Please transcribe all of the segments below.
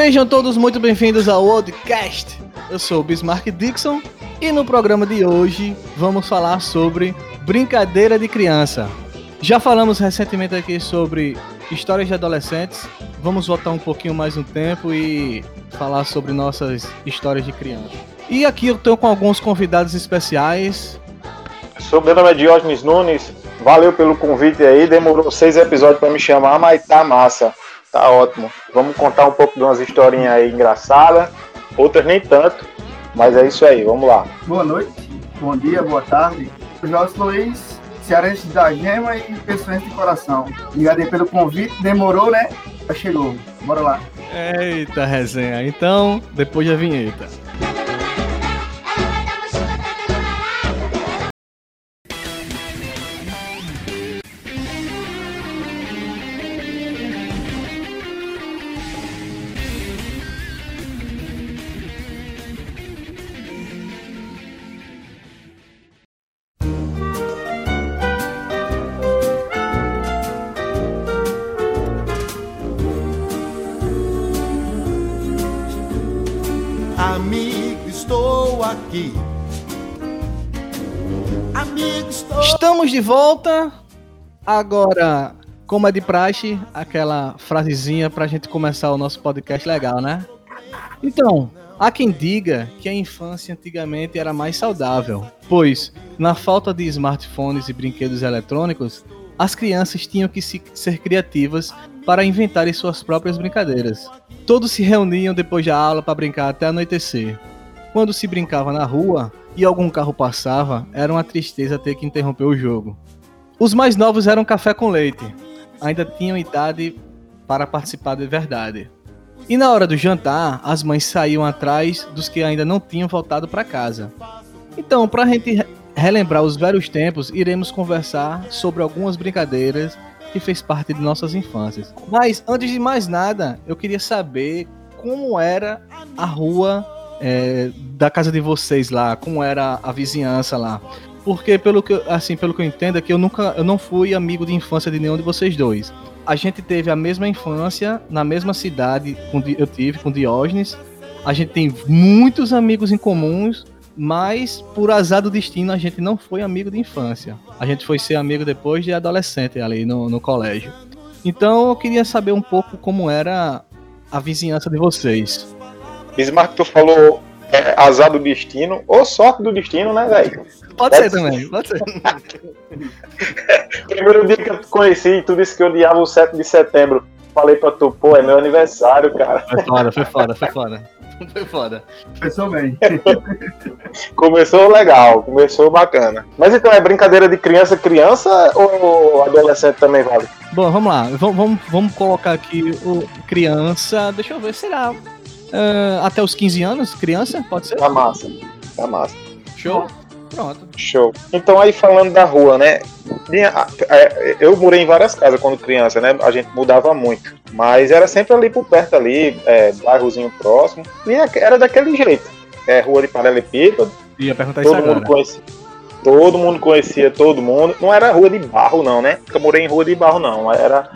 Sejam todos muito bem-vindos ao Podcast. Eu sou o Bismarck Dixon e no programa de hoje vamos falar sobre brincadeira de criança. Já falamos recentemente aqui sobre histórias de adolescentes. Vamos voltar um pouquinho mais no tempo e falar sobre nossas histórias de criança. E aqui eu estou com alguns convidados especiais. Sou meu nome é Diógenes Nunes. Valeu pelo convite aí. Demorou seis episódios para me chamar, mas tá massa. Tá ótimo. Vamos contar um pouco de umas historinhas aí engraçadas, outras nem tanto, mas é isso aí, vamos lá. Boa noite, bom dia, boa tarde. Jorge Luiz, cearense da Gema e pessoas de coração. Obrigado aí pelo convite, demorou, né? Já chegou, bora lá. Eita resenha, então, depois da vinheta. De volta. Agora, como é de praxe, aquela frasezinha pra gente começar o nosso podcast legal, né? Então, há quem diga que a infância antigamente era mais saudável, pois, na falta de smartphones e brinquedos eletrônicos, as crianças tinham que se- ser criativas para inventarem suas próprias brincadeiras. Todos se reuniam depois da aula para brincar até anoitecer. Quando se brincava na rua e algum carro passava, era uma tristeza ter que interromper o jogo. Os mais novos eram café com leite, ainda tinham idade para participar de verdade. E na hora do jantar, as mães saíam atrás dos que ainda não tinham voltado para casa. Então, para a gente re- relembrar os velhos tempos, iremos conversar sobre algumas brincadeiras que fez parte de nossas infâncias. Mas antes de mais nada, eu queria saber como era a rua é, da casa de vocês lá, como era a vizinhança lá. Porque pelo que assim, pelo que eu entendo é que eu nunca eu não fui amigo de infância de nenhum de vocês dois. A gente teve a mesma infância na mesma cidade Di- eu tive com Diógenes. A gente tem muitos amigos em comuns, mas por azar do destino a gente não foi amigo de infância. A gente foi ser amigo depois de adolescente ali no, no colégio. Então eu queria saber um pouco como era a vizinhança de vocês. Bismarck, tu falou é, azar do destino, ou sorte do destino, né, velho? Pode ser também, pode ser. Primeiro dia que eu te conheci, tu disse que eu odiava o 7 de setembro. Falei pra tu, pô, é meu aniversário, cara. Foi foda, foi foda, foi foda. Foi foda. Pensou bem. Começou legal, começou bacana. Mas então é brincadeira de criança, criança ou adolescente também vale? Bom, vamos lá. Vamos, vamos, vamos colocar aqui o criança. Deixa eu ver, será? Ah, até os 15 anos? Criança? Pode ser? Tá massa, tá massa. Show? Pronto. Show. Então aí falando da rua, né? Eu morei em várias casas quando criança, né? A gente mudava muito. Mas era sempre ali por perto ali, é, bairrozinho próximo. E é- era daquele jeito. É, rua de paralelepípedo, Ia perguntar isso todo mundo agora. conhecia. Todo mundo conhecia todo mundo. Não era rua de barro, não, né? Porque eu morei em rua de barro, não. Era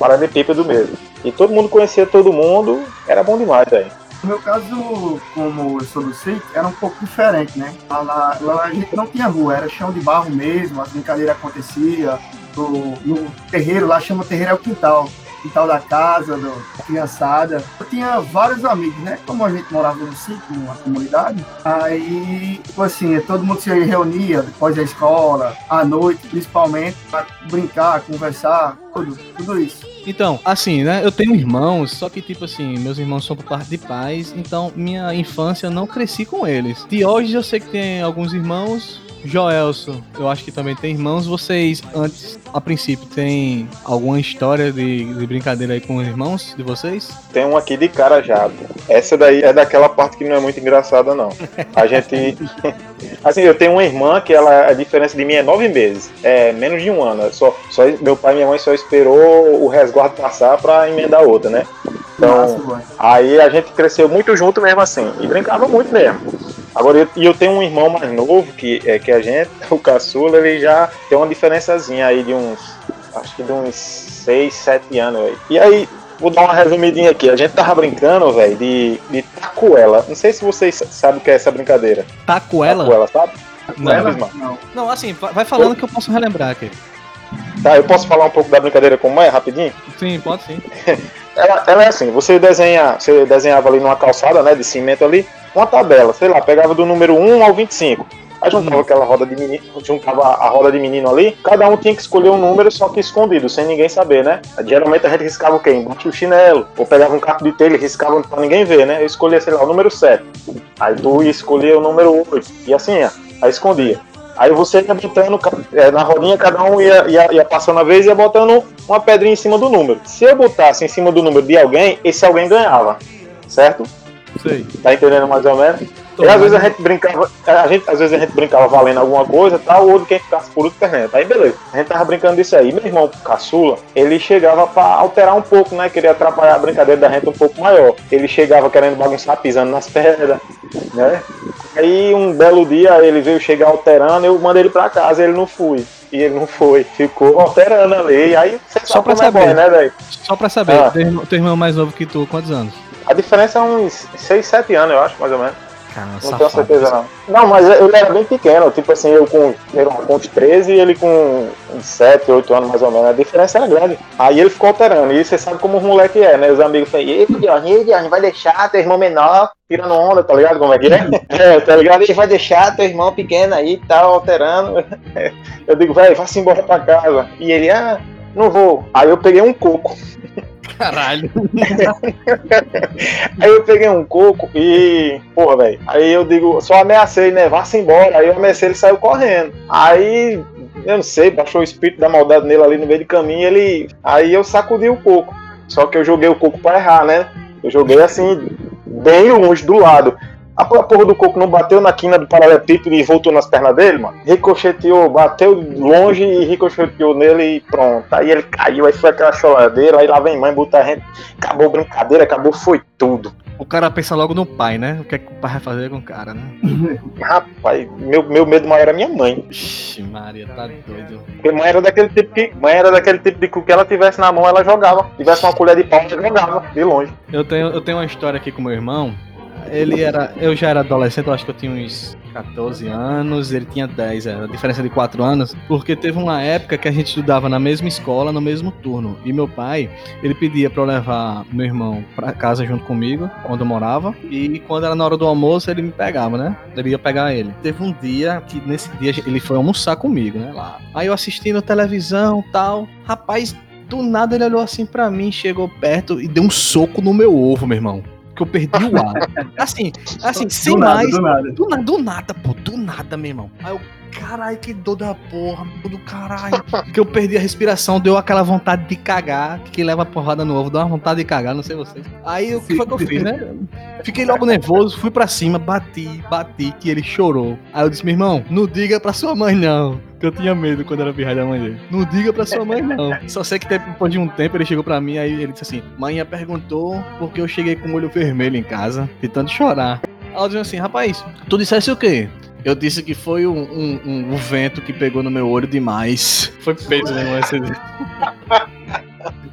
paralelepípedo mesmo. E todo mundo conhecia todo mundo. Era bom demais, velho. No meu caso, como eu sou do sítio, era um pouco diferente, né? Lá, lá- a gente não tinha rua, era chão de barro mesmo, as brincadeiras aconteciam. No, no terreiro, lá chama terreiro é o quintal. Quintal da casa, do, da criançada. Eu tinha vários amigos, né? Como a gente morava no sítio, numa comunidade, aí, tipo assim, todo mundo se reunia depois da escola, à noite, principalmente, para brincar, conversar, tudo, tudo isso. Então, assim, né? Eu tenho irmãos, só que, tipo assim, meus irmãos são por parte de pais, então minha infância eu não cresci com eles. De hoje eu sei que tem alguns irmãos. Joelson, eu acho que também tem irmãos. Vocês, antes, a princípio, tem alguma história de, de brincadeira aí com os irmãos de vocês? Tem um aqui de cara já. Essa daí é daquela parte que não é muito engraçada, não. A gente. Assim, eu tenho uma irmã que ela, a diferença de mim é nove meses. É menos de um ano. Só, só, meu pai e minha mãe só esperou o resguardo passar pra emendar outra, né? Então, boy. aí a gente cresceu muito junto mesmo assim. E brincava muito mesmo. Agora, eu- e eu tenho um irmão mais novo que, é, que a gente, o caçula, ele já tem uma diferençazinha aí de uns. Acho que de uns 6, 7 anos. aí. E aí, vou dar uma resumidinha aqui. A gente tava brincando, velho, de, de tacuela. Não sei se vocês sabem o que é essa brincadeira. Tacuela? Tacuela, sabe? Não. Ismael? Não. Não, assim, vai vai falando que eu posso relembrar aqui. Tá, eu posso falar um pouco da brincadeira como é, rapidinho? Sim, pode sim. Ela, ela é assim, você desenha, você desenhava ali numa calçada, né, de cimento ali, uma tabela, sei lá, pegava do número 1 ao 25. Aí juntava Hum. aquela roda de menino, juntava a roda de menino ali, cada um tinha que escolher um número, só que escondido, sem ninguém saber, né? Geralmente a gente riscava o quê? Embaixo do chinelo, ou pegava um caco de telha e riscava pra ninguém ver, né? Eu escolhia, sei lá, o número 7. Aí tu ia escolher o número 8. E assim, ó, aí escondia. Aí você ia botando é, na rodinha, cada um ia, ia, ia passando a vez e ia botando uma pedrinha em cima do número. Se eu botasse em cima do número de alguém, esse alguém ganhava. Certo? Sei. Tá entendendo mais ou menos? E às vezes a gente brincava, a gente, às vezes a gente brincava valendo alguma coisa, tal, ou de quem ficasse por perdendo. Aí beleza, a gente tava brincando disso aí. Meu irmão caçula, ele chegava pra alterar um pouco, né? Queria atrapalhar a brincadeira da gente um pouco maior. Ele chegava querendo bagunçar, pisando nas pedras, né? Aí um belo dia ele veio chegar alterando, eu mandei ele pra casa, ele não foi. E ele não foi, ficou alterando ali. Aí você Só pra é saber. bom, né, velho? Só pra saber, Ah. teu irmão mais novo que tu, quantos anos? A diferença é uns 6, 7 anos, eu acho, mais ou menos. Caramba, Não tenho certeza não. Não, mas ele era bem pequeno, tipo assim, eu com, eu com uns 13 e ele com uns 7, 8 anos mais ou menos. A diferença era grande. Aí ele ficou alterando. E você sabe como os moleque é, né? Os amigos falam, ei, Diorne, vai deixar teu irmão menor tirando onda, tá ligado como é que é? é, tá ligado? Ele vai deixar teu irmão pequeno aí e tal, alterando. Eu digo, velho, vá-se embora pra casa. E ele, ah, não vou. Aí eu peguei um coco. Caralho. Aí eu peguei um coco e, porra, velho. Aí eu digo, só ameacei, né? Vá-se embora. Aí eu ameacei, ele saiu correndo. Aí, eu não sei, baixou o espírito da maldade nele ali no meio do caminho. Ele. Aí eu sacudi o coco. Só que eu joguei o coco pra errar, né? Eu joguei assim, bem longe do lado. A porra do coco não bateu na quina do paralelepípedo e voltou nas pernas dele, mano. Ricocheteou, bateu longe e ricocheteou nele e pronto. Aí ele caiu, aí foi aquela choradeira, aí lá vem mãe, botar a gente. Acabou a brincadeira, acabou, foi tudo. O cara pensa logo no pai, né? O que é que o pai vai fazer com o cara, né? Rapaz, meu, meu medo maior era minha mãe. Ixi, Maria, tá doido. Porque mãe era daquele tipo que. Mãe era daquele tipo de que o que ela tivesse na mão, ela jogava. Tivesse uma colher de pau, ela jogava, de longe. Eu tenho, eu tenho uma história aqui com meu irmão. Ele era. Eu já era adolescente, eu acho que eu tinha uns 14 anos, ele tinha 10, era a diferença de 4 anos. Porque teve uma época que a gente estudava na mesma escola, no mesmo turno. E meu pai, ele pedia pra eu levar meu irmão pra casa junto comigo, onde eu morava. E quando era na hora do almoço, ele me pegava, né? Ele ia pegar ele. Teve um dia que nesse dia ele foi almoçar comigo, né? Lá. Aí eu assistindo televisão tal. Rapaz, do nada ele olhou assim pra mim, chegou perto e deu um soco no meu ovo, meu irmão. Que eu perdi o ar. Assim, assim, sem do nada, mais. do nada. Do, do nada, pô, do nada, meu irmão. Aí eu, caralho, que dor da porra, do caralho. que eu perdi a respiração, deu aquela vontade de cagar, que leva porrada no ovo, deu uma vontade de cagar, não sei vocês. Aí o que foi que eu fiz, né? Fiquei logo nervoso, fui pra cima, bati, bati, que ele chorou. Aí eu disse, meu irmão, não diga pra sua mãe não. Que eu tinha medo quando era pirralho da mãe dele. Não diga pra sua mãe, não. Só sei que depois de um tempo ele chegou pra mim, aí ele disse assim: Mãe perguntou porque eu cheguei com o olho vermelho em casa, de tanto chorar. Eu disse assim: Rapaz, tu dissesse o quê? Eu disse que foi um, um- um- um vento que pegou no meu olho demais. Foi peito, né, dia.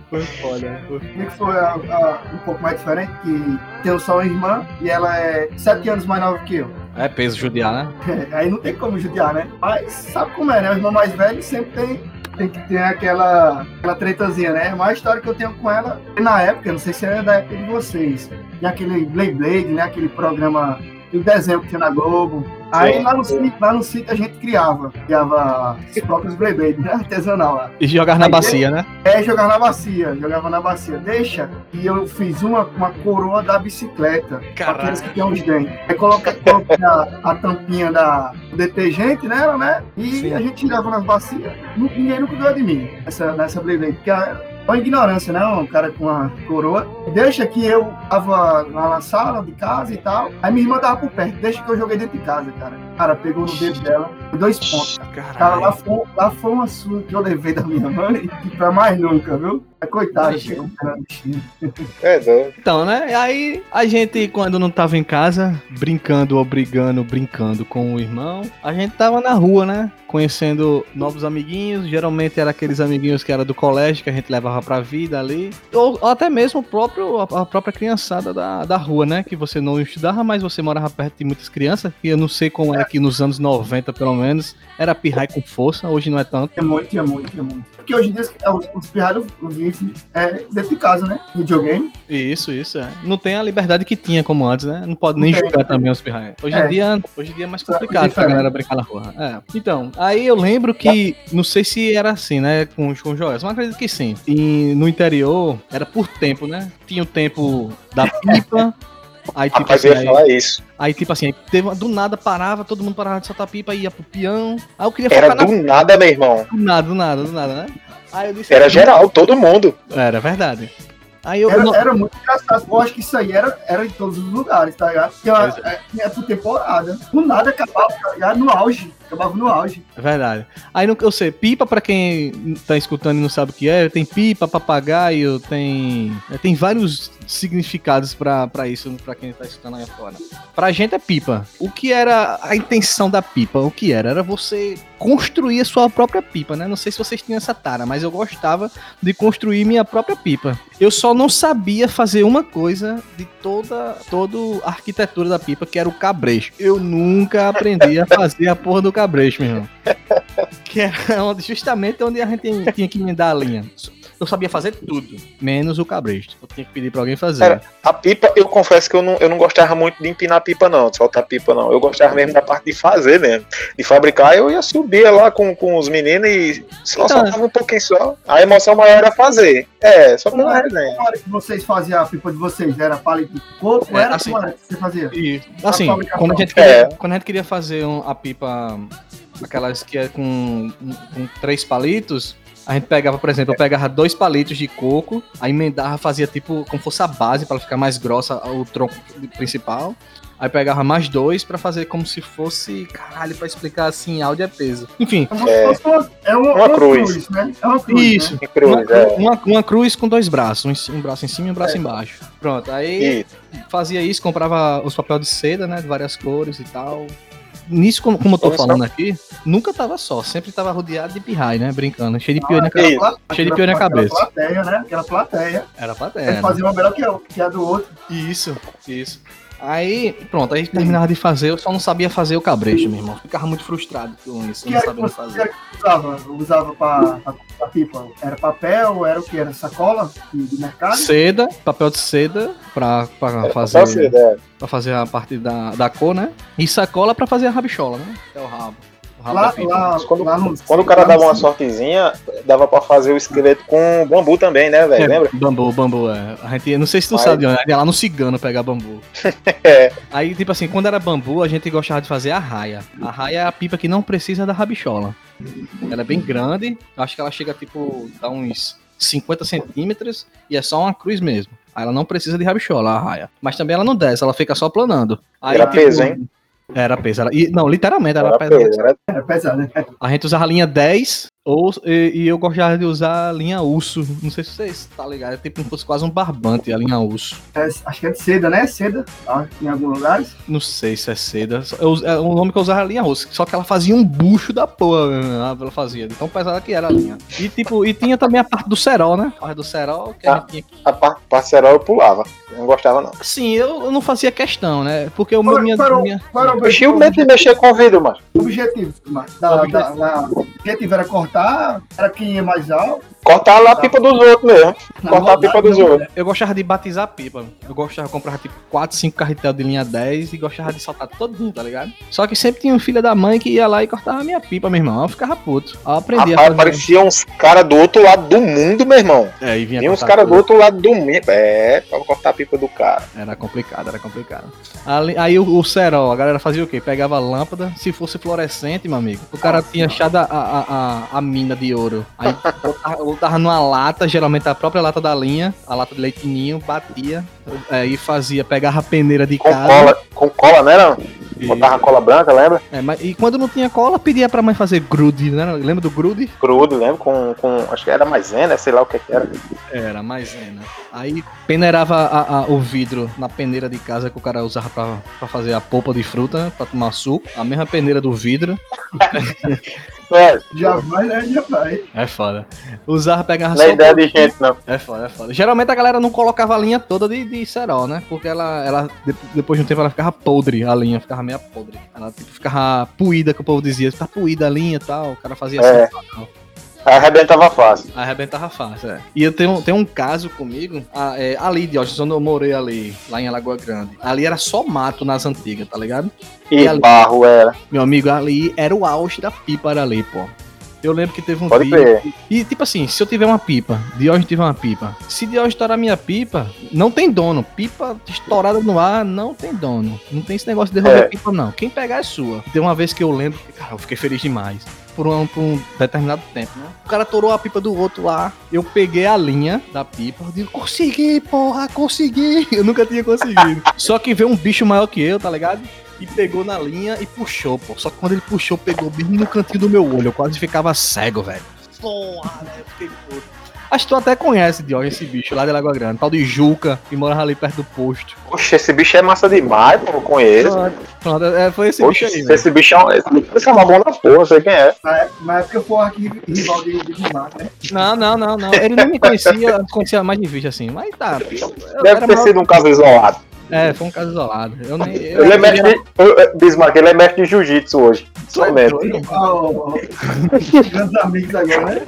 Foi foda. Foi Comigo foi a- a- um pouco mais diferente, que tenho só uma irmã e ela é sete anos mais nova que eu. É peso judiar, né? Aí não tem como judiar, né? Mas sabe como é, né? O irmão mais velho sempre tem, tem que ter aquela, aquela tretazinha, né? Mas a história que eu tenho com ela, na época, não sei se era da época de vocês, tinha aquele Blade Blade, né? Aquele programa, o desenho que tinha na Globo. Aí Sim. lá no, sítio, lá no sítio a gente criava, criava os próprios Blade Blade, né? Artesanal lá. E jogar na Aí bacia, né? É, jogar na bacia, jogava na bacia. Deixa e eu fiz uma, uma coroa da bicicleta. Caralho. Com aqueles que tem os dentes. Aí coloca, coloca a, a tampinha da, do detergente nela, né? E Sim. a gente tirava nas bacias. Ninguém nunca ganhou de mim nessa, nessa Blade Blade, Porque é uma ignorância, né? Um cara com uma coroa. Deixa que eu tava na sala de casa e tal. Aí minha irmã tava por perto. Deixa que eu joguei dentro de casa, cara. Cara, pegou no dedo dela, dois pontos. Cara, lá foi, lá foi uma surra que eu levei da minha mãe e pra mais nunca, viu? Coitado. É, doido. Então, né? Aí a gente, quando não tava em casa, brincando ou brigando, brincando com o irmão, a gente tava na rua, né? Conhecendo novos amiguinhos. Geralmente era aqueles amiguinhos que era do colégio que a gente levava pra vida ali. Ou, ou até mesmo o próprio, a, a própria criançada da, da rua, né? Que você não estudava, mas você morava perto de muitas crianças. E eu não sei como é que nos anos 90, pelo menos, era pirrai com força. Hoje não é tanto. Tinha muito, tinha muito, tinha muito. Porque hoje em dia é, os, os pirralhos vivem é, dentro de casa, né? Videogame. Isso, isso, é. Não tem a liberdade que tinha como antes, né? Não pode nem julgar também os pirraia. Hoje em É. dia, hoje em dia é mais complicado pra diferente. galera brincar na rua. É. Então, aí eu lembro que, não sei se era assim, né, com, com o Joel, mas acredito que sim. E no interior, era por tempo, né? Tinha o tempo da pipa, aí tipo Rapaz, assim, eu ia aí, falar isso. aí, tipo assim, aí teve, do nada parava, todo mundo parava de soltar pipa, ia pro peão. Aí eu queria Era do na... nada, meu irmão. Do nada, do nada, do nada, né? Aí eu disse... Era geral, todo mundo. Era verdade. Aí eu... Era, não- era muito engraçado. Eu acho que isso aí era, era em todos os lugares, tá ligado? Porque é, é por temporada. Do nada acabava, tá ligado? No auge. Acabava no auge. É verdade. Aí não, eu sei, pipa pra quem tá escutando e não sabe o que é, tem pipa, papagaio, tem é, tem vários significados pra isso pra quem tá escutando aí fora. Pra gente é pipa. O que era a intenção da pipa? O que era? Era você construir a sua própria pipa, né? Não sei se vocês tinham essa tara, mas eu gostava de construir minha própria pipa. Eu só não sabia fazer uma coisa de toda toda a arquitetura da pipa, que era o cabresto. Eu nunca aprendi a fazer a porra do cabresto, meu irmão. Que onde- justamente onde a gente tinha que emendar a linha. Eu sabia fazer tudo, menos o cabresto. Eu tinha que pedir pra alguém fazer. Era- A pipa, eu confesso que eu não, eu não gostava muito de empinar pipa, não, de soltar pipa, não. Eu gostava mesmo da parte de fazer mesmo. De fabricar, eu ia subir lá com, com os meninos e só Então, soltava um pouquinho só. A emoção maior era fazer. É, só pela era, resenha. era que vocês faziam a pipa de vocês? Era palito de coco? É, era assim. que você fazia? E, assim, quando a, gente queria, É. quando a gente queria fazer um- a pipa, aquelas que é com, com três palitos, a gente pegava, por exemplo, eu pegava dois palitos de coco, aí emendava, fazia tipo como fosse a base para ficar mais grossa o tronco principal. Aí pegava mais dois pra fazer como se fosse. Caralho, pra explicar assim, áudio é peso. Enfim, É. fosse uma, é uma, Uma uma cruz. cruz. né? É uma cruz. isso. Né? Cruz, Uma, é. uma- uma cruz com dois braços, um, braço em cima e um braço embaixo. Pronto, aí E fazia isso, comprava os papéis de seda, né, de várias cores e tal. Nisso, como, como eu tô falando aqui, nunca tava só, sempre tava rodeado de pirrai, né, brincando, cheio de Ah, piolho na cabeça. Cheio de piolho na cabeça. Aquela plateia, né? Aquela plateia. Era pra Ele terra. fazia uma melhor que a, que a do outro. Isso, isso. Aí, pronto, aí terminava de fazer, eu só não sabia fazer o cabresto, meu irmão. Ficava muito frustrado com isso, que não que fazer. que usava? Usava pra, pra, pra pipa? Era papel? Era o que? Era sacola de, mercado? Seda, papel de seda pra, pra Era fazer. é. Pra fazer a parte da, da cor, né? E sacola pra fazer a rabichola, né? É o rabo. Lá, lá, quando- lá no, Quando o cara dava uma sortezinha, dava pra fazer o esqueleto com bambu também, né, velho? É, Lembra? Bambu, bambu, é. A gente, não sei se tu Mas- sabe, né? ia lá no cigano pegar bambu. É. Aí, tipo assim, quando era bambu, a gente gostava de fazer a raia. A raia é a pipa que não precisa da rabichola. Ela é bem grande, eu acho que ela chega, tipo, a uns 50 centímetros e é só uma cruz mesmo. Aí ela não precisa de rabichola, a raia. Mas também ela não desce, ela fica só planando. Aí, Era peso, hein? Era peso. Era, e, não, literalmente, era, Era peso, era Era pesado, né? A gente usava a linha 10 ou, e, e eu gostava de usar a linha urso. Não sei se vocês tá ligado. É tipo como fosse quase um barbante a linha urso. É, acho que é de seda, né? Seda, tá? em alguns lugares. Não sei se é seda. Eu, é, o nome que eu usava era linha urso. Só que ela fazia um bucho da porra. mesmo, Ela fazia. De tão pesada que era a linha. E tipo, e tinha também a parte do cerol, né? A parte do cerol que a Ah. tinha que. A par- parcerol eu pulava. Eu não gostava, não. Sim, eu, eu não fazia questão, né? Porque o meu. Qual, Minha, era o- minha- qual era o Oxi, o medo de mexer com o vidro, mano. objetivo? Mas, da, da, da, o objetivo era cortar, era quem ia mais alto. Cortar lá a pipa dos outros mesmo. Na Cortar a pipa dos outros. Eu gostava de batizar a pipa. Eu gostava de comprar tipo 4, 5 carretel de linha 10 e gostava de soltar todinho, tá ligado? Só que sempre tinha um filho da mãe que ia lá e cortava a minha pipa, meu irmão. Eu ficava puto. Eu aprendi Rapaz, a fazer. parecia uns caras do outro lado do mundo, meu irmão. É, e vinha Tinha uns cortar caras do outro lado do mundo. É, pra cortar a pipa do cara. Era complicado, era complicado. Ali- aí o, o cerol, a galera fazia o quê? Pegava a lâmpada, se fosse fluorescente, meu amigo. O cara tinha achado a, a, a, a mina de ouro. Aí botava, botava numa lata, geralmente a própria lata da linha, a lata de leitinho, batia. Aí fazia, pegava a peneira de Com casa. cola, com cola, né, não? Botava a cola branca, lembra? É, mas, e quando não tinha cola, pedia pra mãe fazer grude, né? Lembra do grude? Crudo, lembra? Com, com. Acho que era maisena, sei lá o que que era. Era, maisena. Aí peneirava a- a- o vidro na peneira de casa que o cara usava pra, pra fazer a polpa de fruta, né? Pra tomar suco. A mesma peneira do vidro. É, Já vai, né? Já vai. É foda. Usava, pegava não é só. ideia de gente, não. É foda, é foda. Geralmente a galera não colocava a linha toda de, de cerol, né? Porque ela, ela, de- depois de um tempo, ela ficava podre, a linha ficava meio podre. Ela tipo, ficava puída, que o povo dizia, tá puída a linha e tal. O cara fazia É. assim. tal. Arrebentava fácil. Arrebentava fácil, é. E eu tenho, tenho um caso comigo, a- é, ali de onde eu morei ali, lá em Alagoa Grande. Ali era só mato nas antigas, tá ligado? E, E ali- barro era. Meu amigo, ali era o auge da pipa era ali, pô. Eu lembro que teve um Pode vídeo. E tipo assim, se eu tiver uma pipa, Diógenes tiver uma pipa, se Diógenes estourar minha pipa, não tem dono. Pipa estourada no ar, não tem dono. Não tem esse negócio de derrubar É. pipa, não. Quem pegar é sua. Tem uma vez que eu lembro cara, eu fiquei feliz demais. Por um, por um determinado tempo, né? O cara torou a pipa do outro lá. Eu peguei a linha da pipa. Eu digo, consegui, porra, consegui. Eu nunca tinha conseguido. Só que veio um bicho maior que eu, tá ligado? E pegou na linha e puxou, pô. Só que quando ele puxou, pegou bem no cantinho do meu olho. Eu quase ficava cego, velho. Porra, velho, eu fiquei puto. Acho que tu até conhece, Diogo, esse bicho lá de Lagoa Grande, tal de Juca, que morava ali perto do posto. Oxe, esse bicho é massa demais, pô, eu conheço. Pronto, é, foi esse Oxe, bicho aí, velho. esse bicho é um. Esse bicho é uma boa da porra, sei quem é. Na época, eu fui aqui rival de, de Gilmar, né? Não, não, não, não. Ele nem me conhecia, eu conhecia mais de vista assim. Mas tá. Deve ter maior- sido um caso isolado. É, foi um caso isolado. Eu nem. Eu, Ele é mestre de. eu- Bismarck, ele é mestre de jiu-jitsu hoje. Somente. doido? Ah, ó, ó. Grandes amigos agora, né?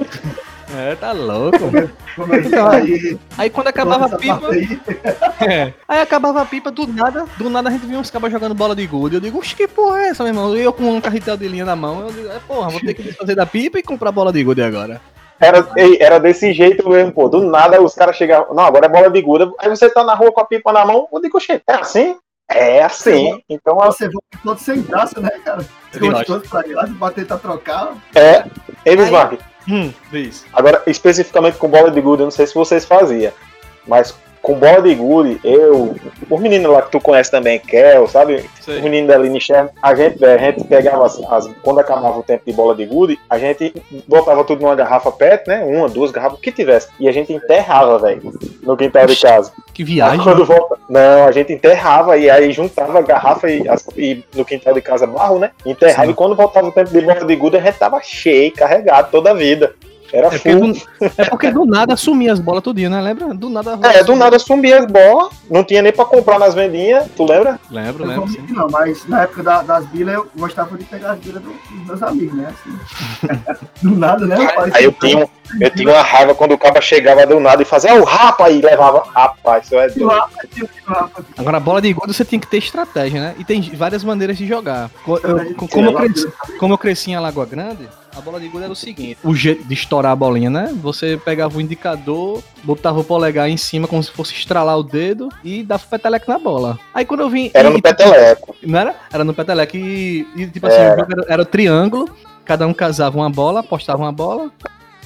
É, tá louco. Começou aí. Aí quando acabava a pipa. aí. É. Aí acabava a pipa, do nada, do nada a gente via uns cabas jogando bola de gude. Eu digo, oxe, que porra é essa, meu irmão? E eu com um carretel de linha na mão, eu digo, é porra, vou ter que desfazer da pipa e comprar bola de gude agora. Era, era desse jeito mesmo, pô. Do nada os caras chegavam. Não, agora é bola de guda. Aí você tá na rua com a pipa na mão. Eu digo, oxe, é assim? É assim. Então, Você volta todo sem graça, né, cara? Eu gosto. Gostoso pra ir lá, se bater pra trocar. é. Ei, Bismarck, Hum, diz. agora especificamente com bola de gude, eu não sei se vocês faziam. Mas com bola de gude, eu. Os meninos lá que tu conhece também, Kel, sabe? Os meninos da Linicher, a gente, a gente pegava as, as- Quando acabava o tempo de bola de gude, a gente botava tudo numa garrafa PET, né? Uma, duas garrafas, o que tivesse. E a gente enterrava, velho, no quintal de casa. Que Aí viagem. quando volta. Não, a gente enterrava e aí juntava a garrafa e, as- e no quintal de casa barro, né? Enterrava Sim. e quando voltava o tempo de bola de gude, a gente tava cheio, carregado toda a vida. Era É porque, full. do, é porque do nada sumia as bolas tudinho, né? Lembra? Do nada. É, do nada sumia as bolas, não tinha nem pra comprar nas vendinhas, tu lembra? Lembro, Eu lembro. não não, mas na época da- das bilas eu gostava de pegar as bilas do- dos meus amigos, né? Assim. Do nada, né? rapaz? Aí eu tinha, eu tinha uma raiva quando o cara chegava do nada e fazia, o rapa e levava. Rapaz, isso é doido. Agora, a bola de gude você tem que ter estratégia, né? E tem várias maneiras de jogar. Eu- como, eu cresci, como eu cresci em Alagoa Grande, a bola de gude era o seguinte: o jeito de estourar a bolinha, né? Você pegava o indicador, botava o polegar em cima como se fosse estralar o dedo e dava o peteleco na bola. Aí quando eu vim. Era e- no peteleco. Não era? Era no peteleco e, e, tipo assim, Era. o jogo era, era o triângulo, cada um casava uma bola, apostava uma bola.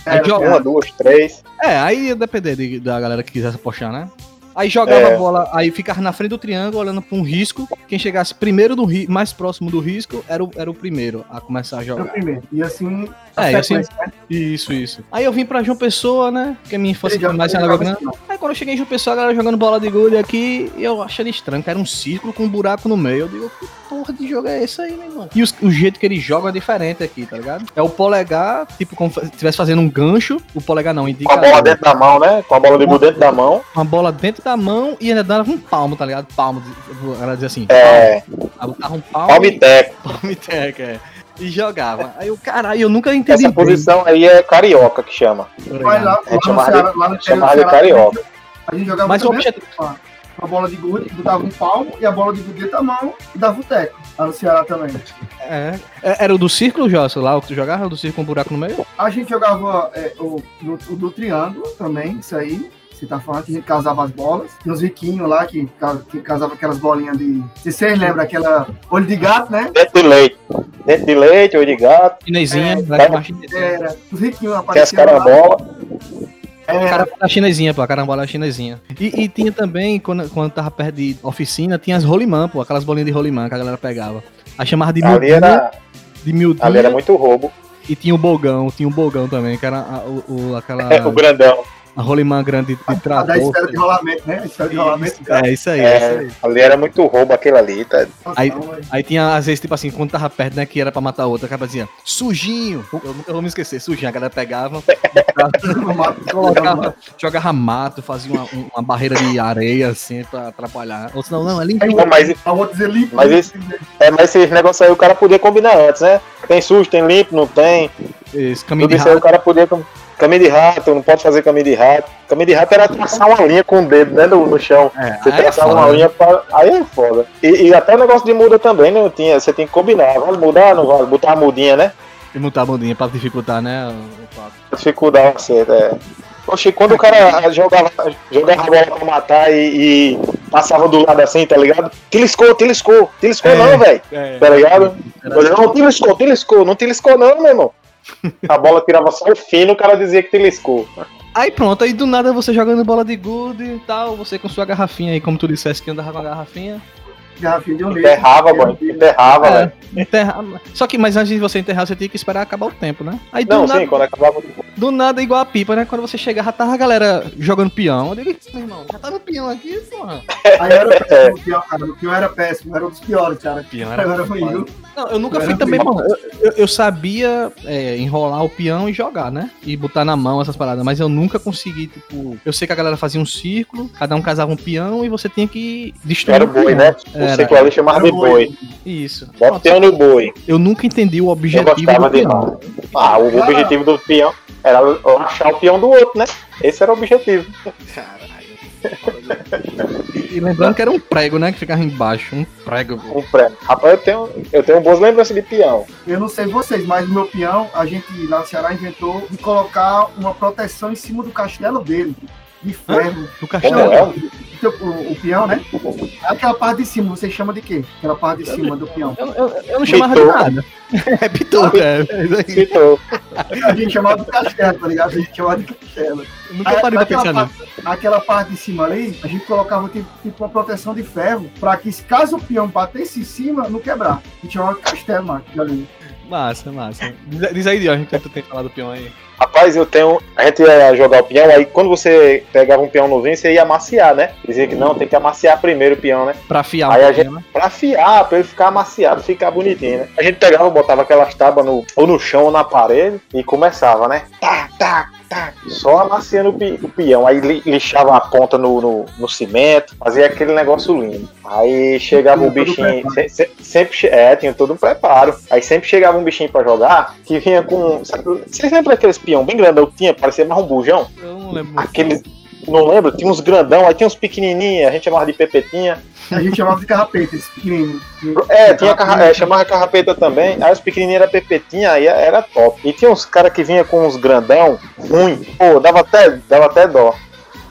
Aí Era, Uma, duas, três. é, aí ia depender de- da galera que quisesse apostar, né? Aí jogava É. a bola, aí ficava na frente do triângulo, olhando pra um risco. Quem chegasse primeiro do ri- mais próximo do risco era o, era o primeiro a começar a Era o jogar. primeiro. E assim, a É, e assim- né? Isso, isso. Aí eu vim pra João Pessoa, né? Porque minha infância foi mais em Grande. Aí quando eu cheguei em João Pessoa, a galera jogando bola de gude aqui, e eu achei estranho, que era um círculo com um buraco no meio. Eu digo, que porra de jogo é esse aí, meu irmão? E os- o jeito que ele joga é diferente aqui, tá ligado? É o polegar, tipo, como se estivesse fazendo um gancho, o polegar não, Com a indica bola dentro da mão, né? Com a bola de dentro da mão. uma bola dentro da mão e ainda dava um palmo, tá ligado? Palmo, ela dizia assim, É, palmo. Um palmo, palme teco. palmo e teca, é. E jogava. Aí o caralho, eu nunca entendi Essa posição aí é carioca que chama. Mas lá, A gente lá no chamava Ceará, lá no interior do chamava de Ceará, carioca. A gente jogava Mas o também objetivo. a- bola de gude, botava um palmo e a bola de gude da mão e dava o teco. Lá no Ceará também. É, é, era o do círculo, Jossa, lá o que tu jogava, o do círculo com um buraco no meio? A gente jogava é, o, no- o do triângulo também, isso aí. Você tá falando que a casava as bolas. Tinha uns riquinhos lá que, que casava aquelas bolinhas de. Se vocês lembram, aquela olho de gato, né? Dentro de leite. Dentro de leite, ou de gato, Chinesinha, É, é. a. Era. Os riquinhos tem as apareciam lá. carambola. É, Carambola chinesinha, pô, a carambola chinesinha. E, e tinha também, quando, quando tava perto de oficina, tinha as rolimã, pô, aquelas bolinhas de rolimã que a galera pegava. Aí chamava de Ali miudinha, era, de miudinha ali era muito roubo. e tinha o bogão, tinha o bogão também, que era a, o, o- aquela o grandão. A rolimã grande de a da trator. esfera de rolamento, né? A esfera de rolamento. É, isso aí, é isso É, aí. ali era muito roubo aquele ali, tá? Aí-. Aí tinha, às vezes, tipo assim, quando tava perto, né, que era pra matar outra, o cara dizia, sujinho. Eu nunca vou me esquecer, sujinho. A galera pegava, colocava, jogava mato, fazia uma, um- uma barreira de areia, assim, pra atrapalhar. Ou senão, não, é limpo. Aí o Pô, mas, a outra dizer limpo. Mas esse- é, mas esse negócio aí o cara podia combinar antes, né? Tem sujo, tem limpo, não tem. Esse caminho Tudo de isso aí o cara podia. com- Caminho de rato, não pode fazer caminho de rato. Caminho de rato era traçar uma linha com o dedo, né? No, no chão. É, Você é traçava foda, uma linha pra. Aí é foda. E, e até o negócio de muda também, né? Tinha, você tem que combinar. Vale mudar, não vale? Botar a mudinha, né? E montar a mudinha pra dificultar, né? o-. Dificuldade você, é. Oxi, quando o cara jogava, jogava a bola pra matar e, e passava do lado assim, tá ligado? Tiliscou, tiliscou, tiliscou É. não, velho. É, Tá ligado? Eu, Não, tiliscou, tiliscou, não tiliscou não, meu irmão. A bola tirava só o fino, o cara dizia que tiliscou. Aí pronto, aí do nada você jogando bola de gude e tal, você com sua garrafinha aí, como tu dissesse que andava com a garrafinha. Garrafinha de um litro. Enterrava, boy, enterrava, É, velho. enterrar. Só que, mas antes de você enterrar, você tinha que esperar acabar o tempo, né? Aí do, Não, nada, sim, quando acabava. do nada, igual a pipa, né? Quando você chegava, tava a galera jogando peão. Eu digo, "Ih, meu irmão, já no peão aqui, porra. Aí era péssimo, o peão, cara. O peão era péssimo, era um dos piores, cara. Peão Era ruim, viu? Não, eu nunca Era fui também, mano. Eu, eu- eu sabia é, enrolar o peão e jogar, né? E botar na mão essas paradas, mas eu nunca consegui, tipo. Eu sei que a galera fazia um círculo, cada um casava um peão e você tinha que destruir. Era o boi, né? O Era. ciclo ali chamava de o boi. Isso. Bota o peão no boi. eu nunca entendi o Eu objetivo gostava do de peão. Ah, o objetivo do peão era achar o peão do outro, né? Esse era o objetivo. E lembrando que era um prego, né? Que ficava embaixo. Um prego. Um prêmio. Rapaz, eu tenho, eu tenho boas lembranças de peão. Eu não sei vocês, mas no meu peão, a gente lá no Ceará inventou de colocar uma proteção em cima do castelo dele. De ferro. Do castelo. É? Então, o, o peão, né? Aquela parte de cima, você chama de quê? Aquela parte de cima do peão. Eu, eu, eu não chamava de Pitou. nada. É pitoco, é. é. Citou. A gente chamava de castelo, tá ligado? A gente chamava de castelo. Nunca parei pra Aquela pensar nisso. parte- Aquela parte de cima ali, a gente colocava tipo, tipo uma proteção de ferro, pra que caso o peão batesse em cima, não quebrar. A gente chamava de castelo, mano, ali. Massa, massa. Diz, aí, Diógenes, que tu tem falado do peão aí. Rapaz, eu tenho. A gente ia jogar o peão, aí quando você pegava um peão novinho, você ia amaciar, né? Dizia que não, tem que amaciar primeiro o peão, né? Pra afiar Aí a pouquinho, né? Pra afiar, pra ele ficar amaciado, ficar bonitinho, né? A gente pegava, botava aquelas tábuas no, ou no chão ou na parede e começava, né? Tá, tá, tá. Só amaciando o, peão. Aí li- lixava a ponta no, no, no cimento, fazia aquele negócio lindo. Aí chegava Tinha um bichinho. preparo. se- se- sempre, é, tinha todo um preparo. Aí sempre chegava um bichinho pra jogar que vinha com. sabe- Vocês lembram aqueles peão bem grandão que tinha? Parecia mais um bujão? Eu não lembro. muito. Não lembro? Tinha uns grandão, aí tinha uns pequenininhos, a gente chamava de pepetinha. A gente chamava de carrapeta, esse pequenino. É, tinha carra- é, chamava carrapeta também. Aí os pequenininhos era pepetinha, aí era top. E tinha uns caras que vinha com uns grandão ruim. Pô, dava até, dava até dó.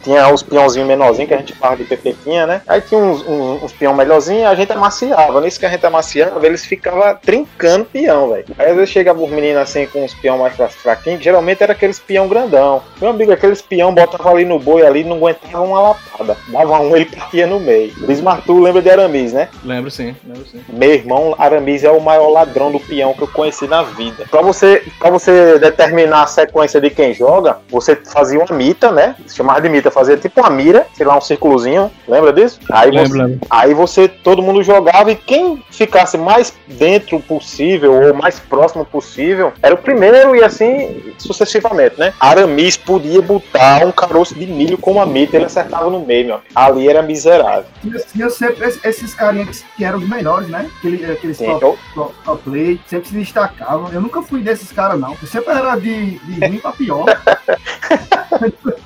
Tinha os peãozinhos menorzinhos que a gente chamava de pepetinha, né? Aí tinha uns, uns, uns peão melhorzinhos, a gente amaciava. Nisso que a gente amaciava, eles ficavam trincando peão, velho. Aí às vezes chegava os meninos assim com uns peão mais fra- fraquinhos, geralmente era aqueles peão grandão. Meu amigo, aqueles peão botava ali no boi ali, não aguentava uma lapada. Dava um, ele partia no meio. Bismarck, tu lembra de Aramis, né? Lembro sim, lembro sim. Meu irmão, Aramis é o maior ladrão do peão que eu conheci na vida. Pra você, pra você determinar a sequência de quem joga, você fazia uma mita, né? Se chamava de mita, fazia tipo uma mira, sei lá, um círculozinho. Lembra disso? Aí Lembro, você, aí você, todo mundo jogava e quem ficasse mais dentro possível ou mais próximo possível era o primeiro e assim sucessivamente, né? Aramis podia botar um caroço de milho com uma mita, ele acertava no meio, meu. Ali era miserável. Tinha, sempre esse- esses carinhas que, eram os melhores, né? Aquele, aqueles Sim, top, eu- top, top play, sempre se destacavam. Eu nunca fui desses caras, não. Eu sempre era de, de ruim pra pior.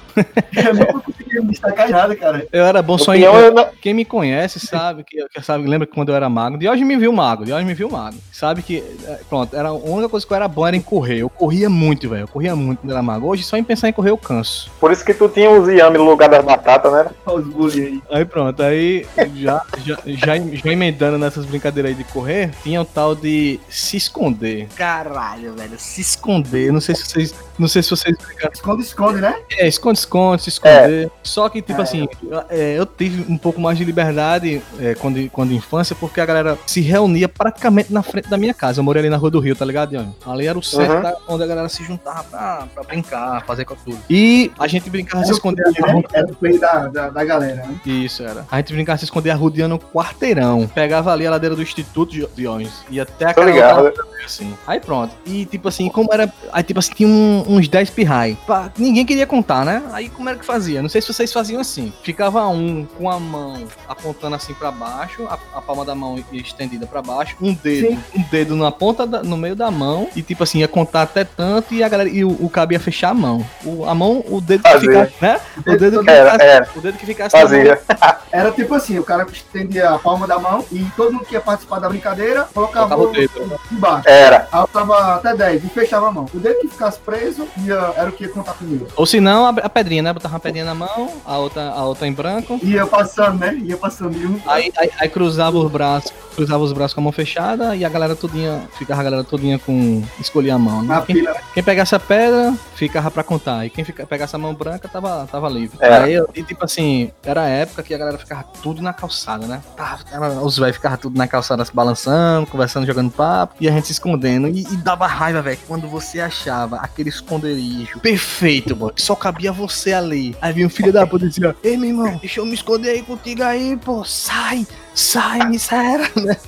eu nunca conseguia me destacar nada, cara. Eu era bom só em. não- Quem me conhece sabe que, que sabe, lembra que quando eu era mago, de hoje me viu mago, de hoje me viu mago. Sabe que, é, pronto, era a única coisa que eu era bom era em correr. Eu corria muito, velho. Eu corria muito quando era mago. Hoje só em pensar em correr eu canso. Por isso que tu tinha os yame no lugar das batatas, né? Os bullying aí. Aí pronto, aí já, já, já, já emendando nessas brincadeiras aí de correr, tinha o tal de se esconder. Caralho, velho, se esconder. Não sei se vocês Não sei se vocês brincaram. Esconde, esconde, né? É, esconde, esconde, se esconder. Só que, tipo assim, eu, é, eu tive um pouco mais de liberdade é, quando, quando infância, porque a galera se reunia praticamente na frente da minha casa. Eu morei ali na Rua do Rio, tá ligado, Dione? Ali era o centro Uhum. da- onde a galera se juntava pra, pra brincar, fazer com tudo. E a gente brincava se esconder né? Era o play da, da, da galera, né? Isso, era. A gente brincava se esconder arrudeando um quarteirão. Pegava ali a ladeira do Instituto de Diões. Ia até Tô aquela ligado. outra ladeira, assim. Aí pronto. E tipo assim, como era. Aí tipo assim, tinha um- uns 10 pirrai. Ninguém queria contar, né? Aí como era que fazia? Não sei se vocês faziam assim. Ficava um com a mão apontando assim pra baixo, a, a palma da mão estendida pra baixo, um dedo, Sim. um dedo na ponta, da- no meio da mão, e tipo assim, ia contar até tanto e a galera. E o, o cabo ia fechar a mão. O, a mão, o dedo que Fazia. ficasse, né? O dedo que Era, ficasse, era. o dedo que ficasse na mão Fazia. Era tipo assim, o cara estendia a palma da mão e todo mundo que ia participar da brincadeira colocava Colocava o dedo. embaixo. Era. Aí tava até 10 e fechava a mão. O dedo que ficasse preso ia, era o que ia contar primeiro. Ou se não, a, a pedrinha, né? Botava uma pedrinha na mão, a outra, a outra em branco. Ia passando, né? Ia passando. Um, Aí, aí, aí cruzava os braços, cruzava os braços com a mão fechada e a galera todinha, ficava a galera todinha com. escolhia a mão, né? Quem, quem pegasse a pedra, ficava pra contar. E quem fica, pegasse a mão branca, tava, tava livre. Era. Aí, e tipo assim, era a época que a galera ficava tudo na calçada, né? Tava- era- os velhos ficavam tudo na calçada se balançando, conversando, jogando papo, e a gente se escondendo. E, e dava raiva, velho, quando você achava aquele esconderijo perfeito, mano, só cabia você ali. Aí vinha um filho da puta e dizia: Ei, meu irmão, deixa eu me esconder aí contigo aí, pô, sai, sai, me sai, né?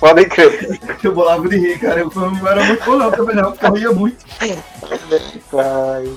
Pode crer. Eu bolava de rir, cara. Eu não era muito bom não também não, porque eu ria muito.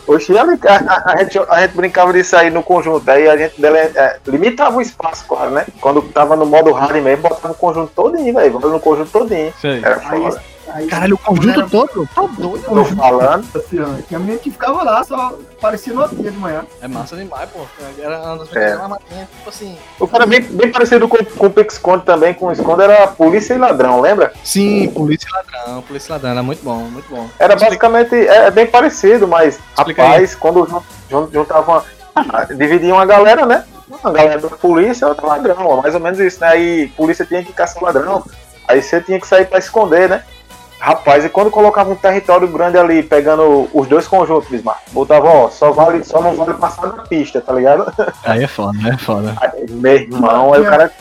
Oxi, a, a- a gente, a gente brincava disso aí no conjunto. Aí a gente dele- é, limitava o espaço, claro, né? Quando tava no modo hard mesmo, botava o conjunto todinho, velho. Botava no conjunto todinho. Sei. Era Aí, foda. Aí, Caralho, o conjunto Era- todo? Tá doido. Tô falando. assim, tinha menino que ficava lá, só parecia dia de manhã. É massa demais, pô. Era uma das É. tipo assim. O cara bem, bem parecido com, com o Esconde também, com o Esconde era polícia e ladrão, lembra? Sim, polícia e ladrão, polícia e ladrão, era muito bom, muito bom. Era Explica- basicamente, é, é bem parecido, mas Explica rapaz, quando jun- jun- juntavam, dividiam a galera, né? A galera da polícia e outra ladrão, mais ou menos isso, né? Aí polícia tinha que caçar ladrão, aí você tinha que sair pra esconder, né? Rapaz, e quando colocava um território grande ali, pegando os dois conjuntos, Bismarck, botava, ó, só, vale, só não vale passar na pista, tá ligado? Aí é foda, é foda. Aí, meu irmão, aí o cara.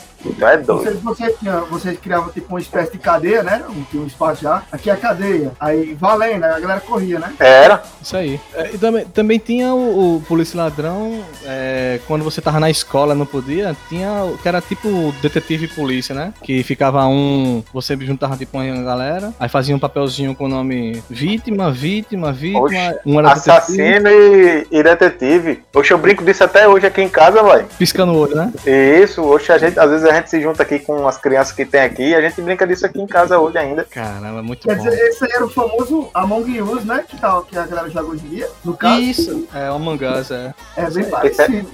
É doido. Vocês, vocês, tinham- vocês criavam tipo uma espécie de cadeia, né? Um, tinha um espaço já. Aqui é a cadeia. Aí valendo, aí a galera corria, né? Era. Isso aí. É, e também, também tinha o, o polícia ladrão, é, quando você tava na escola não podia, tinha o que era tipo detetive e polícia, né? Que ficava um. Você juntava tipo uma galera, aí fazia um papelzinho com o nome vítima, vítima, vítima. Oxe, um era detetive, Assassino e, e detetive. Oxe, eu brinco disso até hoje aqui em casa, velho. piscando o olho, né? Isso, hoje a gente, às vezes a gente se junta aqui com as crianças que tem aqui e a gente brinca disso aqui em casa hoje ainda. Caramba, muito Quer bom. dizer, esse aí era o famoso Among Us, né? Que, tal, que a galera joga hoje em dia. No caso, Isso, é o Among Us, é. é bem parecido.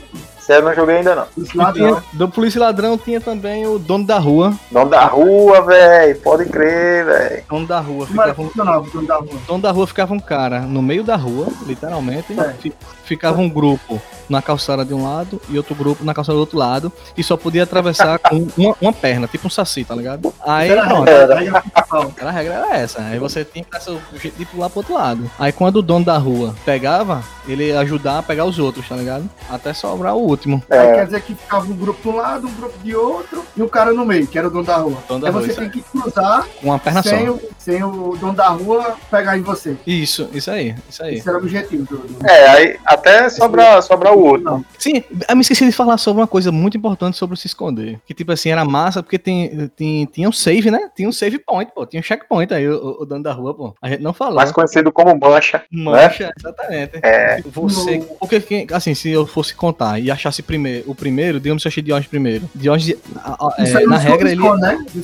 Sério, não joguei ainda não. Esse ladrão. tinha- do polícia ladrão tinha também o dono da rua. Dono da rua, velho. Pode crer, velho. Dono da rua. Como Ficava um, dono da rua? dono da rua ficava um cara no meio da rua, literalmente. É. Fi- Ficava um grupo na calçada de um lado e outro grupo na calçada do outro lado. E só podia atravessar com uma, uma perna, tipo um saci, tá ligado? Aí, Era pronto. regra, a regra era essa. Aí você tinha que dar seu jeito de pular pro outro lado. Aí quando o dono da rua pegava, ele ia ajudar a pegar os outros, tá ligado? Até sobrar o último. Aí É. quer dizer que ficava um grupo de um lado, um grupo de outro e um cara no meio, que era o dono da rua. Dono da Aí rua, você tem que cruzar Com uma perna sem só. o, sem o dono da rua pegar em você. Isso, isso aí, isso aí. Esse era o objetivo do. É, aí até sobrar sobra o outro. Não. Sim, eu me esqueci de falar sobre uma coisa muito importante sobre se esconder. Que, tipo assim, era massa porque tem, tem, tinha um save, né? Tinha um save point, pô. Tinha um checkpoint aí, o, o dono da rua, pô. A gente não falou. Mais conhecido como mancha. Mancha, exatamente. É. Você. Porque, quem- assim, se eu fosse contar e achasse primeiro, o primeiro, digamos que eu achei Diógenes primeiro. Diógenes, é, aí na no regra, ele, esconde, né? No.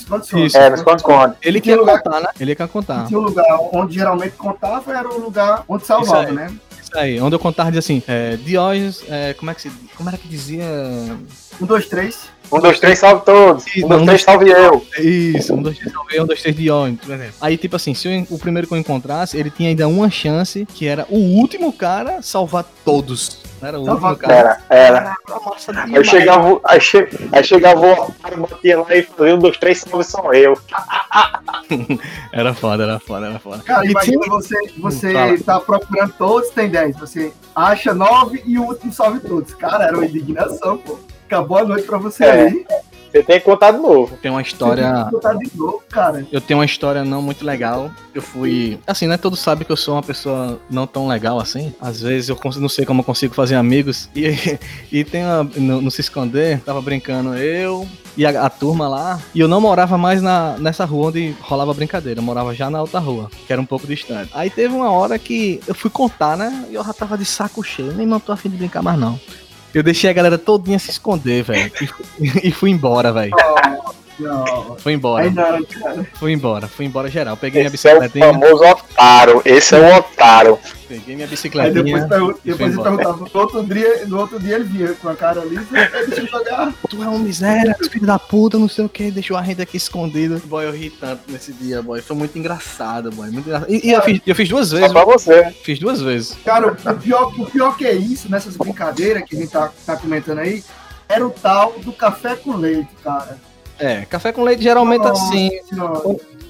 Isso. É, no esconde-esconde. ele que Tinha ia lugar- contar, né? Ele que ia contar. Lugar onde geralmente contava, era o lugar onde salvava, né? Isso aí, onde eu contava dizia assim, é, Diógenes, é, como é que se. Como era que dizia? Um, dois, três. Um, dois, três, salve todos. Isso, Um, dois, um, três, salve eu. Isso, um, dois, três, talvez, um, dois, três Diógenes, por exemplo. Aí, tipo assim, se eu- o primeiro que eu encontrasse, ele tinha ainda uma chance, que era o último cara salvar todos. Era o último cara. Era, era. Aí demais. chegava, aí, che, aí chegava o batia lá e fazia um, dois, três, salve são eu. Era foda, era foda, era foda. Cara, E imagina tinha- você, você Fala. tá procurando todos, tem 10. Você acha 9 e o último salve todos. Cara, era uma indignação, pô. Acabou a noite pra você É. aí. Você tem que contar de novo. Tem uma Você tem história. que botar de novo, cara. Eu tenho uma história não muito legal. Eu fui. Assim, né? Todos sabem que eu sou uma pessoa não tão legal assim. Às vezes eu não sei como eu consigo fazer amigos. E, e tem uma. No, no Se Esconder, tava brincando eu e a, a turma lá. E eu não morava mais na, nessa rua onde rolava a brincadeira. Eu morava já na outra rua, que era um pouco distante. Aí teve uma hora que eu fui contar, né? E eu já tava de saco cheio. Nem não tô afim de brincar mais, não. Eu deixei a galera todinha se esconder, velho. E, e fui embora, velho. Não, Fui embora. não. Fui embora. Fui embora geral. Peguei minha Esse é o famoso otário. Esse é o otário. Peguei minha Aí bicicletinha. depois, e depois ele embora. perguntava, no outro, dia, no outro dia ele vinha com a cara ali, "Ei, deixa eu jogar. Tu é um miséria, filho da puta, não sei o que, deixou a renda aqui escondido. Boy, eu ri tanto nesse dia, boy. Foi muito engraçado, boy. Muito engraçado. E, e eu, fiz, eu fiz duas Só vezes. pra você. Fiz duas vezes. Cara, o pior, o pior que é isso, nessas brincadeiras que a gente tá, tá comentando aí, era o tal do café com leite, cara. É, café com leite geralmente Nossa assim. Senhora.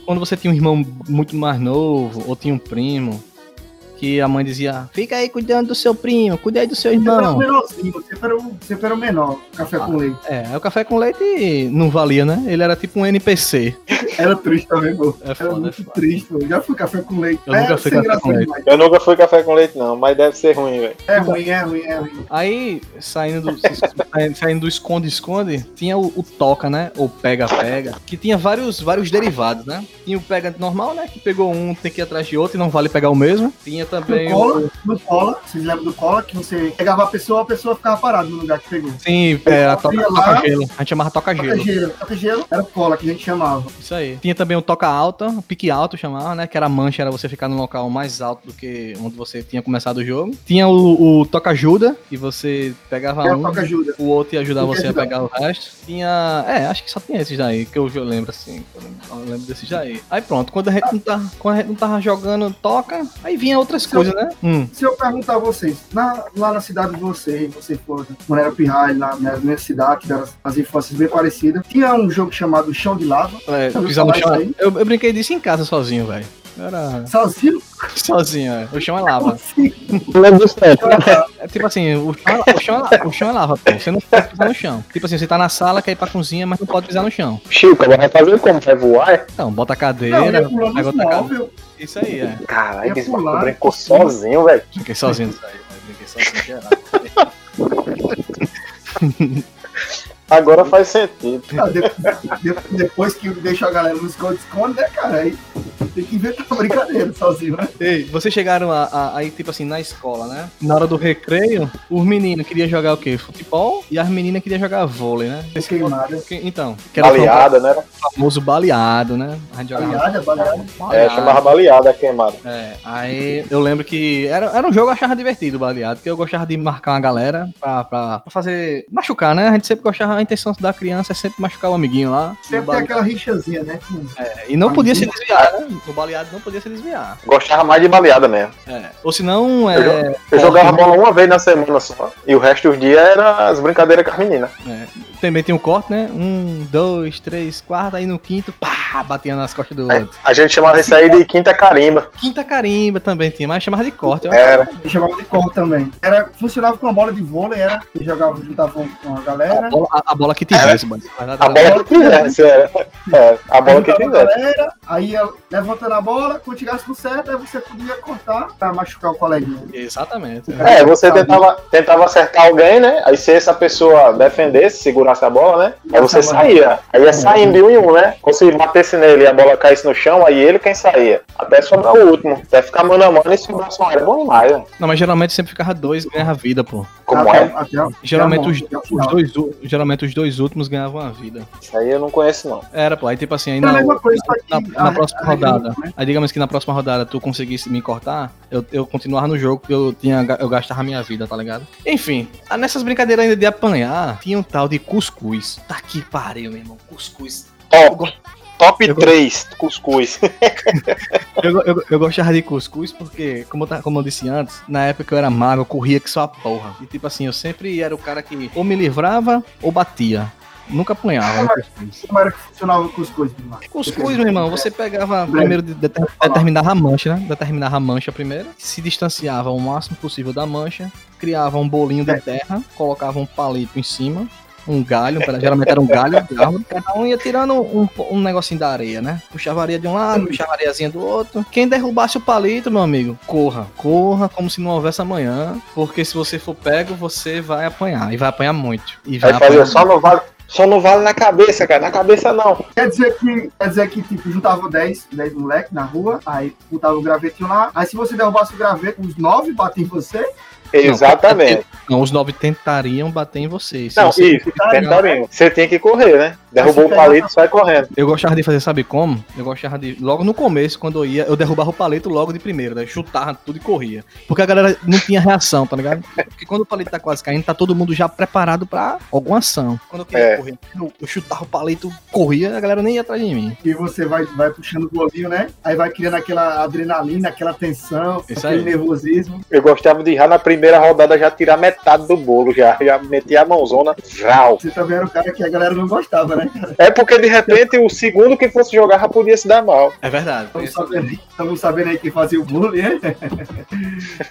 Quando você tinha um irmão muito mais novo, ou tinha um primo, que a mãe dizia: Fica aí cuidando do seu primo, cuida aí do seu Você era o irmão. menorzinho, você era o, você era o menor, café com leite. É, o café com leite não valia, né? Ele era tipo um NPC. Era triste também, pô. É Era foda, é muito foda. triste, pô. Já fui café com leite. Eu nunca fui café com leite. demais. Eu nunca fui café com leite, não, mas deve ser ruim, velho. É ruim, é ruim, é ruim. Aí, saindo do, saindo- saindo do esconde-esconde, tinha o, o toca, né? Ou pega-pega, que tinha vários, vários derivados, né? Tinha o pega normal, né? Que pegou um, tem que ir atrás de outro e não vale pegar o mesmo. Tinha No também o. cola, no cola, vocês lembram do cola? Que você pegava a pessoa, a pessoa ficava parada no lugar que pegou. Sim, é, a toca, lá. toca-gelo. A gente chamava toca-gelo. Toca-gelo. Toca-gelo era cola que a gente chamava. Isso aí. Tinha também o toca alta, o pique alto chamava, né? Que era a mancha, era você ficar no local mais alto do que onde você tinha começado o jogo. Tinha o, o toca ajuda, que você pegava um. o outro ia ajudar Um ia você a ajudar. pegar o resto. Tinha. É, acho que só tinha esses daí, que eu, eu lembro assim. Eu lembro, desses daí. Aí pronto, quando a gente não tá, quando a gente não tava jogando toca, aí vinha outras coisas, né? Hum. Se eu perguntar a vocês, na- lá na cidade de vocês, você for, quando era pirralho, lá na minha cidade, que eram as infâncias bem parecidas, tinha um jogo chamado Chão de Lava, É, pisar no chão. Eu, eu brinquei disso em casa sozinho, velho. Eu Era sozinho. sozinho, é. O chão é lava. Assim, Não disso, É tipo assim, o chão é, o chão é, la- o chão é lava, pô. Você não pode pisar no chão. Tipo assim, você tá na sala, quer ir pra cozinha, mas não pode pisar no chão. Chico, vai fazer como? Vai voar? Então, bota a não, cadeira, os outra cadeira. Isso aí, é. Caralho, maluco brincou sozinho, velho. Brinquei sozinho nisso aí. Brinquei sozinho geral. Agora faz sentido. Ah, de- de- depois que deixa a galera no esconde-esconde, né, cara? Aí tem que inventar uma brincadeira sozinho, né? Ei, vocês chegaram aí, tipo assim, na escola, né? Na hora do recreio, os meninos queriam jogar o quê? Futebol e as meninas queriam jogar vôlei, né? Queimada. Que- Então, que era Baleada, né? o famoso baleado, né? A gente jogava Baleada, baleada. É, chamava baleada a queimada. É, aí eu lembro que era, era um jogo que eu achava divertido, baleado, porque eu gostava de marcar uma galera pra, pra, pra fazer. machucar, né? A gente sempre gostava, a intenção da criança é sempre machucar o amiguinho lá. Sempre tem aquela rixazinha, né? É, e não podia se desviar, né? No baleado não podia se desviar. Gostava mais de baleada mesmo. É. Ou senão, é. Eu corte, jogava né? bola uma vez na semana só. E o resto dos dias era as brincadeiras com as meninas. É. Também tem um corte, né? Um, dois, três, quatro, aí no quinto, pá, batia nas costas do outro. A gente chamava isso aí de quinta carimba. Quinta carimba também tinha, mas chamava de corte. Eu Era. Eu chamava de cor também. Era, funcionava com uma bola de vôlei, era. Que jogava, juntava com a A galera. bola, a, a bola que tivesse, mano. A bola que fizesse, era. É, a bola que a fizesse. galera, aí ia levantando a bola, quando chegasse no certo, aí você podia cortar pra machucar o coleguinha. Exatamente. É, você tentava, tentava acertar alguém, né? Aí se essa pessoa defendesse, segurasse a bola, né? Aí você saía. Aí ia saindo de um em um, né? Quando você batesse nele e a bola caísse no chão, aí ele quem saía. Até sobrar o último. Até ficar mano a mano e sobrar só um. Era bom demais, né? Não, mas geralmente sempre ficava dois e ganhava vida, pô. Como até, é? Até, Geralmente até a os, os dois, geralmente os dois últimos ganhavam a vida. Isso aí eu não conheço, não. Era, pô. Aí tipo assim, aí É na, coisa, na, na a- próxima a- rodada. né? Aí digamos que na próxima rodada tu conseguisse me cortar, eu, eu continuava no jogo porque eu, tinha, eu gastava a minha vida, tá ligado? Enfim, ah, nessas brincadeiras ainda de apanhar, tinha um tal de cuscuz. Tá que pariu, meu irmão. Cuscuz. Top, top Eu- 3 cuscuz. Eu, eu, eu gostava de cuscuz porque, como eu, como eu disse antes, na época que eu era magro, eu corria que só a porra. E tipo assim, eu sempre era o cara que ou me livrava ou batia. Nunca apanhava. Como era que funcionava o cuscuz, Bilmar? Cuscuz, meu irmão, você pegava primeiro, de- deter- determinava a mancha, né? Determinava a mancha primeiro, se distanciava o máximo possível da mancha, criava um bolinho de terra, colocava um palito em cima, um galho, um geralmente era um galho de árvore, cada um ia tirando um, um negocinho da areia, né? Puxava areia de um lado, puxava areiazinha do outro. Quem derrubasse o palito, meu amigo, corra, corra como se não houvesse amanhã, porque se você for pego, você vai apanhar, e vai apanhar muito. E vai apanhar só no vale. Só não vale na cabeça, cara. Na cabeça não. Quer dizer que, quer dizer que tipo, juntava 10, 10 moleques na rua, aí botava o gravetinho lá, aí se você derrubasse o graveto, os 9 batiam em você, Exatamente. Não, os nove tentariam bater em vocês. Se Não, você- isso. Tentarinho. Você tem que correr, né? Derrubou o palito, sai correndo. Eu gostava de fazer, sabe como? Eu gostava de. Logo no começo, quando eu ia, eu derrubava o palito logo de primeiro, né? Chutava tudo e corria. Porque a galera não tinha reação, tá ligado? Porque quando o palito tá quase caindo, tá todo mundo já preparado pra alguma ação. Quando eu queria É. correr, eu, eu chutava o palito, corria, a galera nem ia atrás de mim. e você vai, vai puxando o bolinho, né? Aí vai criando aquela adrenalina, aquela tensão, Isso aquele aí. nervosismo. Eu gostava de já na primeira rodada já tirar metade do bolo, já. Já metia a mãozona. Vral. Você também era o cara que a galera não gostava, né? cara? É porque de repente o segundo que fosse jogar já podia se dar mal. É verdade. Estamos sabendo, estamos sabendo aí quem fazia o bullying, né?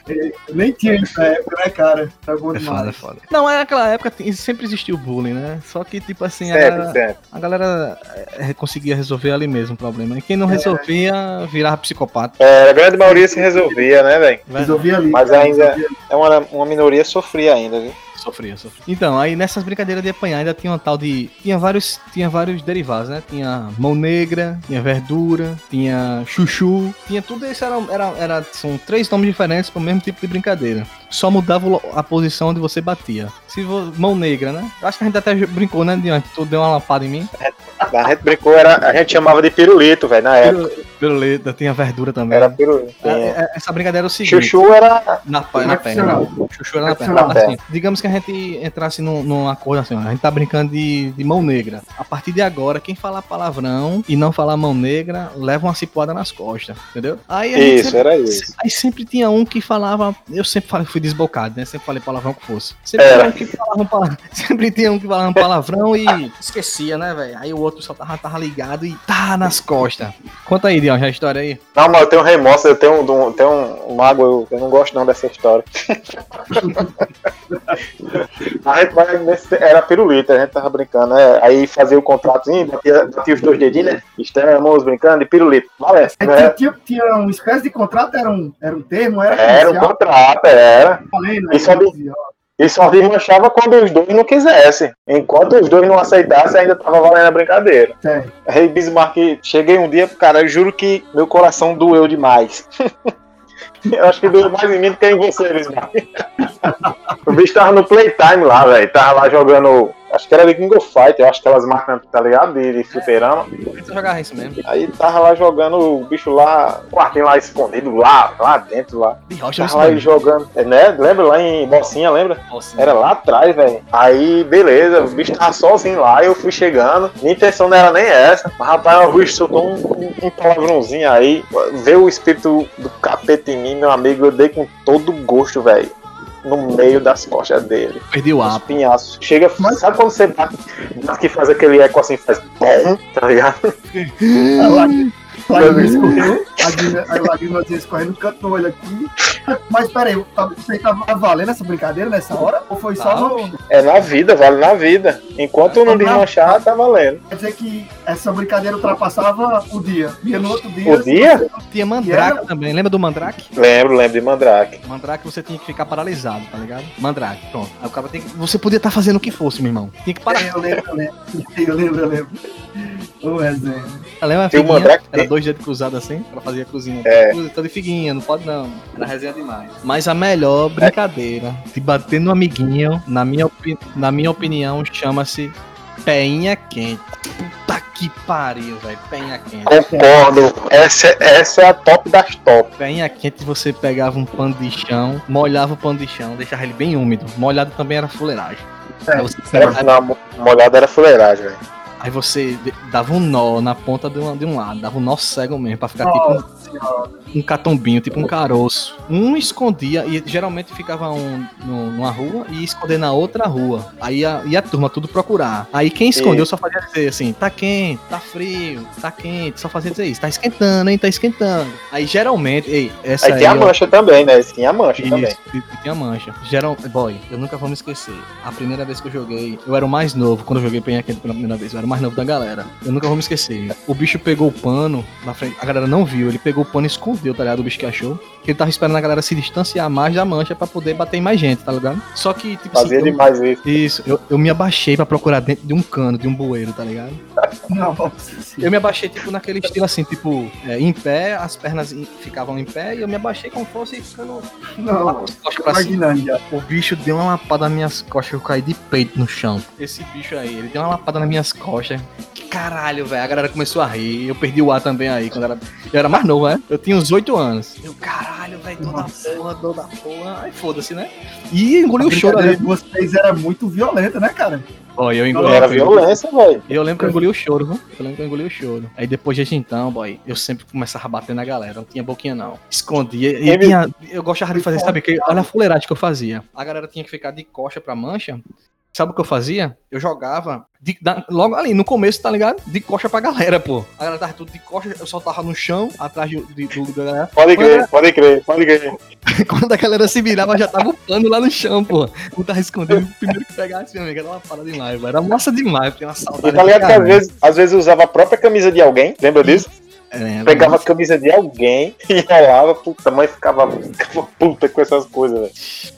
É, Nem tinha isso na época, né, cara? Tá bom É foda, é demais. foda. Não, é aquela época sempre existiu bullying, né? Só que, tipo assim, a Sempre, galera, sempre. a galera é, conseguia resolver ali mesmo o problema. E quem não resolvia, virava psicopata. É, a grande maioria se resolvia, né, velho? Resolvia ali. Mas ainda-. É uma, uma minoria sofria ainda, viu? Sofria, sofria. Então, aí nessas brincadeiras de apanhar ainda tinha uma tal de. Tinha vários, tinha vários derivados, né? Tinha mão negra, tinha verdura, tinha chuchu, tinha tudo isso. Era, era, era, são três nomes diferentes para o mesmo tipo de brincadeira. Só mudava a posição onde você batia. Se vo- mão negra, né? Eu acho que a gente até brincou, né, Diante? Tu deu uma lapada em mim. A gente brincou, era, a gente chamava de pirulito, velho, na época. Piruleta, tinha verdura também. Era pirulito. É, Tinha. é, Essa brincadeira era o seguinte. Chuchu era. Na, na perna. Chuchu era na perna. Assim, digamos que a gente entrasse num, num acordo assim, ó, a gente tá brincando de, de mão negra. A partir de agora, quem falar palavrão e não falar mão negra, leva uma cipuada nas costas, entendeu? Aí Isso, sempre, era isso. Aí sempre tinha um que falava. Eu sempre falei, fui desbocado, né? Sempre falei palavrão que fosse. Sempre Era. tinha um que falava um palavrão. Sempre tinha um que falava um palavrão e esquecia, né, velho? Aí o outro só tava, tava ligado e tá nas costas. Conta aí, Dion, já a história aí. Não, mas eu tenho remorso, eu tenho, um- um- tenho um, um mago, eu, eu não gosto não dessa história. era pirulito, a gente tava brincando, né? Aí fazia o contratozinho, batia, batia os dois dedinhos, né? Estamos brincando de pirulito. Valeu. Aí né? tinha, tinha, uma espécie de contrato, era um, era um termo, era Era um contrato, era. falei, né? Isso é E só desmanchava quando os dois não quisessem. Enquanto os dois não aceitassem, ainda tava valendo a brincadeira. Sério. Aí Bismarck, cheguei um dia, cara, eu juro que meu coração doeu demais. eu acho que doeu mais em mim do que em você, Bismarck. o bicho tava no playtime lá, velho. Tava lá jogando. Acho que era de King of Fight, eu acho que aquelas máquinas, tá ligado? De, de fliperama. Você jogava isso mesmo. Aí tava lá jogando o bicho lá, o quartinho lá escondido, lá, lá dentro lá. De rocha, Tava lá ele jogando, é, né? Lembra lá em Bocinha, lembra? Nossa, Era lá atrás, velho. Aí, beleza, o bicho tava sozinho lá, eu fui chegando. Minha intenção não era nem essa. Mas, rapaz, o bicho soltou um, um, um palavrãozinho aí. Veio o espírito do capeta em mim, meu amigo. Eu dei com todo gosto, velho. No meio das costas dele. Perdi o Os apo. pinhaços. Chega, Mas- sabe quando você bate que faz aquele eco assim, faz bom, tá ligado? A lágrima lágrima escorreu, a lágrima- a lágrima escorrendo no canto do olho aqui. Mas peraí, tá- você tava valendo essa brincadeira nessa hora? Ou foi só Não. no. É na vida, vale na vida. Enquanto eu não desmanchar, tá valendo. Quer dizer que essa brincadeira ultrapassava o dia. Ia no outro dia. O dia? Tinha Mandrake também. Lembra do Mandrake? Lembro, lembro de Mandrake. Mandrake você tinha que ficar paralisado, tá ligado? Mandrake, pronto. Aí o cara tem que... Você podia estar fazendo o que fosse, meu irmão. Tinha que parar. Eu lembro, eu lembro. Eu lembro, eu lembro. Ô, resenha. Lembra a Tem o figuinha? Mandrake? Era dois dedos cruzados assim, ela fazia cruzinha. É. Cruza, Tô de figuinha, não pode não. Era resenha demais. Mas a melhor brincadeira de bater no amiguinho, na minha, opi- na minha opinião, chama-se peinha quente. Puta que pariu, velho. Peinha quente. Concordo. Essa, essa é a top das top. Peinha quente, você pegava um pano de chão, molhava o pano de chão, deixava ele bem úmido. Molhado também era fuleiragem. É, Era, pegava- na mo- molhada era fuleiragem, velho. Aí você dava um nó na ponta de um, de um lado, dava um nó cego mesmo, pra ficar tipo Nossa senhora. Um, catombinho, tipo um caroço. Um escondia, e geralmente ficava um numa rua e ia esconder na outra rua. Aí a, ia a turma tudo procurar. Aí quem escondeu só fazia dizer assim: tá quente, tá frio, tá quente, só fazia dizer isso, tá esquentando, hein, tá esquentando. Aí geralmente, ei, essa Aí tem a ó, mancha também, né? Tinha a mancha também. isso, e- e tinha mancha. Geral, boy, eu nunca vou me esquecer. A primeira vez que eu joguei, eu era o mais novo. Quando eu joguei Penha Quente pela primeira vez, eu era o mais novo da galera. Eu nunca vou me esquecer. O bicho pegou o pano na frente, a galera não viu. Ele pegou o pano e escondeu, tá ligado? O bicho que achou. Que ele tava esperando a galera se distanciar mais da mancha pra poder bater em mais gente, tá ligado? Só que, tipo Fazia eu- demais isso. Isso, eu, eu me abaixei pra procurar dentro de um cano, de um bueiro, tá ligado? Senhora. Eu me abaixei, tipo, naquele estilo assim, tipo, é, em pé, as pernas em- ficavam em pé e eu me abaixei como se fosse ficando Não, costas pra cima. imaginando já. O bicho deu uma lapada nas minhas costas, eu caí de peito no chão. Esse bicho aí, ele deu uma lapada nas minhas costas. Que caralho, velho. A galera começou a rir. Eu perdi o ar também aí, quando era. Eu era mais novo, né? Eu tinha uns 8 anos. Eu, caralho, velho, dor da Nossa. porra, dor da porra. Aí foda-se, né? E engoli A o choro brincadeira ali. de vocês era muito violenta, né, cara? Ó, eu engoli. Era violência, velho. Eu lembro que eu engoli o choro, viu? Eu lembro que eu engoli o choro. Aí depois desde então, boy, eu sempre começava a bater na galera. Não tinha boquinha, não. Escondia. E tinha- eu gostava de fazer, sabe? Que, olha a fuleiragem que eu fazia. A galera tinha que ficar de coxa pra mancha. Sabe o que eu fazia? Eu jogava de- da- logo ali, no começo, tá ligado? De coxa pra galera, pô. A galera tava tudo de coxa, eu soltava no chão, atrás de, de, do da galera. Pode crer, pode crer, pode crer. Quando a galera se virava, já tava o pano lá no chão, pô. Não tava escondendo. Primeiro que pegasse, meu amigo, era uma parada demais, velho. Era massa demais, porque uma saudade. E tá ligado do que às vezes, às vezes usava a própria camisa de alguém, lembra disso? É, Pegava a camisa de alguém e enrolava, puta, mãe ficava, ficava puta com essas coisas, velho.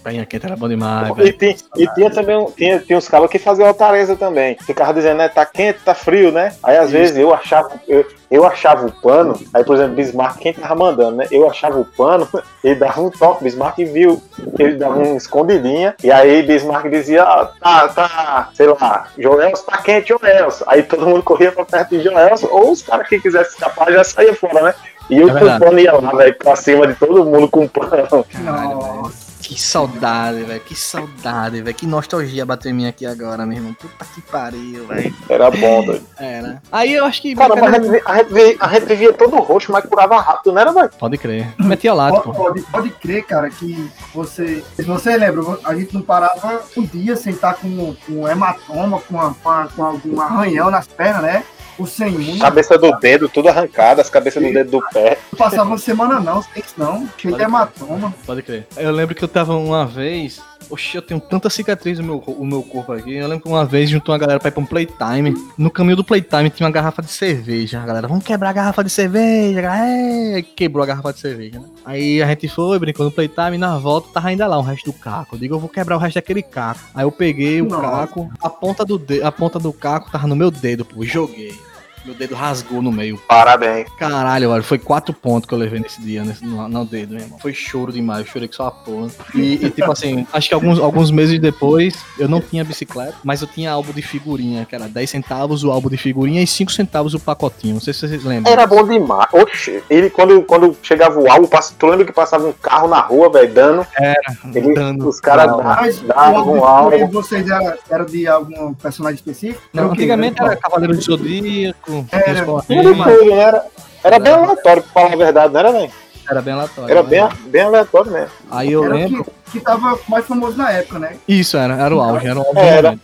Penha quente era bom demais, E, tinha- e tinha também, tinha, tinha uns cabos que faziam altareza também. Ficava dizendo, né, tá quente, tá frio, né? Aí às vezes eu achava, eu, eu achava o pano, aí por exemplo, Bismarck, quem tava mandando, né? Eu achava o pano, ele dava um toque, Bismarck viu, ele dava uma escondidinha, e aí Bismarck dizia, ah, tá, tá, sei lá, Joelson tá quente, Joelson. Aí todo mundo corria pra perto de Joelson, ou os caras que quisessem escapar já saía fora, né? E eu É com o pano ia lá, velho, pra cima de todo mundo com o pano. Nossa. Que saudade, velho. Que saudade, velho. Que nostalgia bateu em mim aqui agora, meu irmão. Puta que pariu, velho. Era bom. É, né? Aí eu acho que. Cara, mas a gente, a, vivia todo roxo, mas curava rápido, não era, velho? Pode crer. Metia lá, Pode, pô. pode, pode crer, cara, que você. Se você lembra, a gente não parava um dia sem estar com, com hematoma, com, a- com, a- com algum arranhão nas pernas, né? O sem unha. Cabeça do dedo, tudo arrancado, as cabeças do dedo do pé. Não passava uma semana não, sem isso não. Cheio de hematoma. Pode crer. Eu lembro que eu tava uma vez. Oxe, eu tenho tanta cicatriz no meu, meu corpo aqui. Eu lembro que uma vez juntou uma galera pra ir pra um playtime. No caminho do playtime tinha uma garrafa de cerveja. A galera, vamos quebrar a garrafa de cerveja. É, quebrou a garrafa de cerveja, né? Aí a gente foi, brincou no playtime e na volta tava ainda lá o resto do caco. Eu digo, eu vou quebrar o resto daquele caco. Aí eu peguei o Nossa. caco, a ponta do de- a ponta do caco tava no meu dedo, pô. Joguei. Meu dedo rasgou no meio. Parabéns. Caralho, velho, foi quatro pontos que eu levei nesse dia, nesse, no, no dedo, meu irmão. Foi choro demais, eu chorei que só a porra. E, e, tipo assim, acho que alguns, alguns meses depois, eu não tinha bicicleta, mas eu tinha álbum de figurinha, que era 10 centavos o álbum de figurinha e 5 centavos o pacotinho. Não sei se vocês lembram. Era bom demais. Oxe, ele quando, quando chegava o álbum, tu lembra que passava um carro na rua, velho, dando? Ele, Dando os caras davam álbum um de de vocês era, era de algum personagem específico? Não, Era antigamente Era era Cavaleiro do Zodíaco, Era- tinha os Power Era? Era, era bem aleatório, pra falar a verdade, não era, velho? era bem aleatório. Era bem, bem aleatório mesmo. Aí eu Era o lembro. que, que tava mais famoso na época, né? Isso, era, era o auge, era o auge. Era.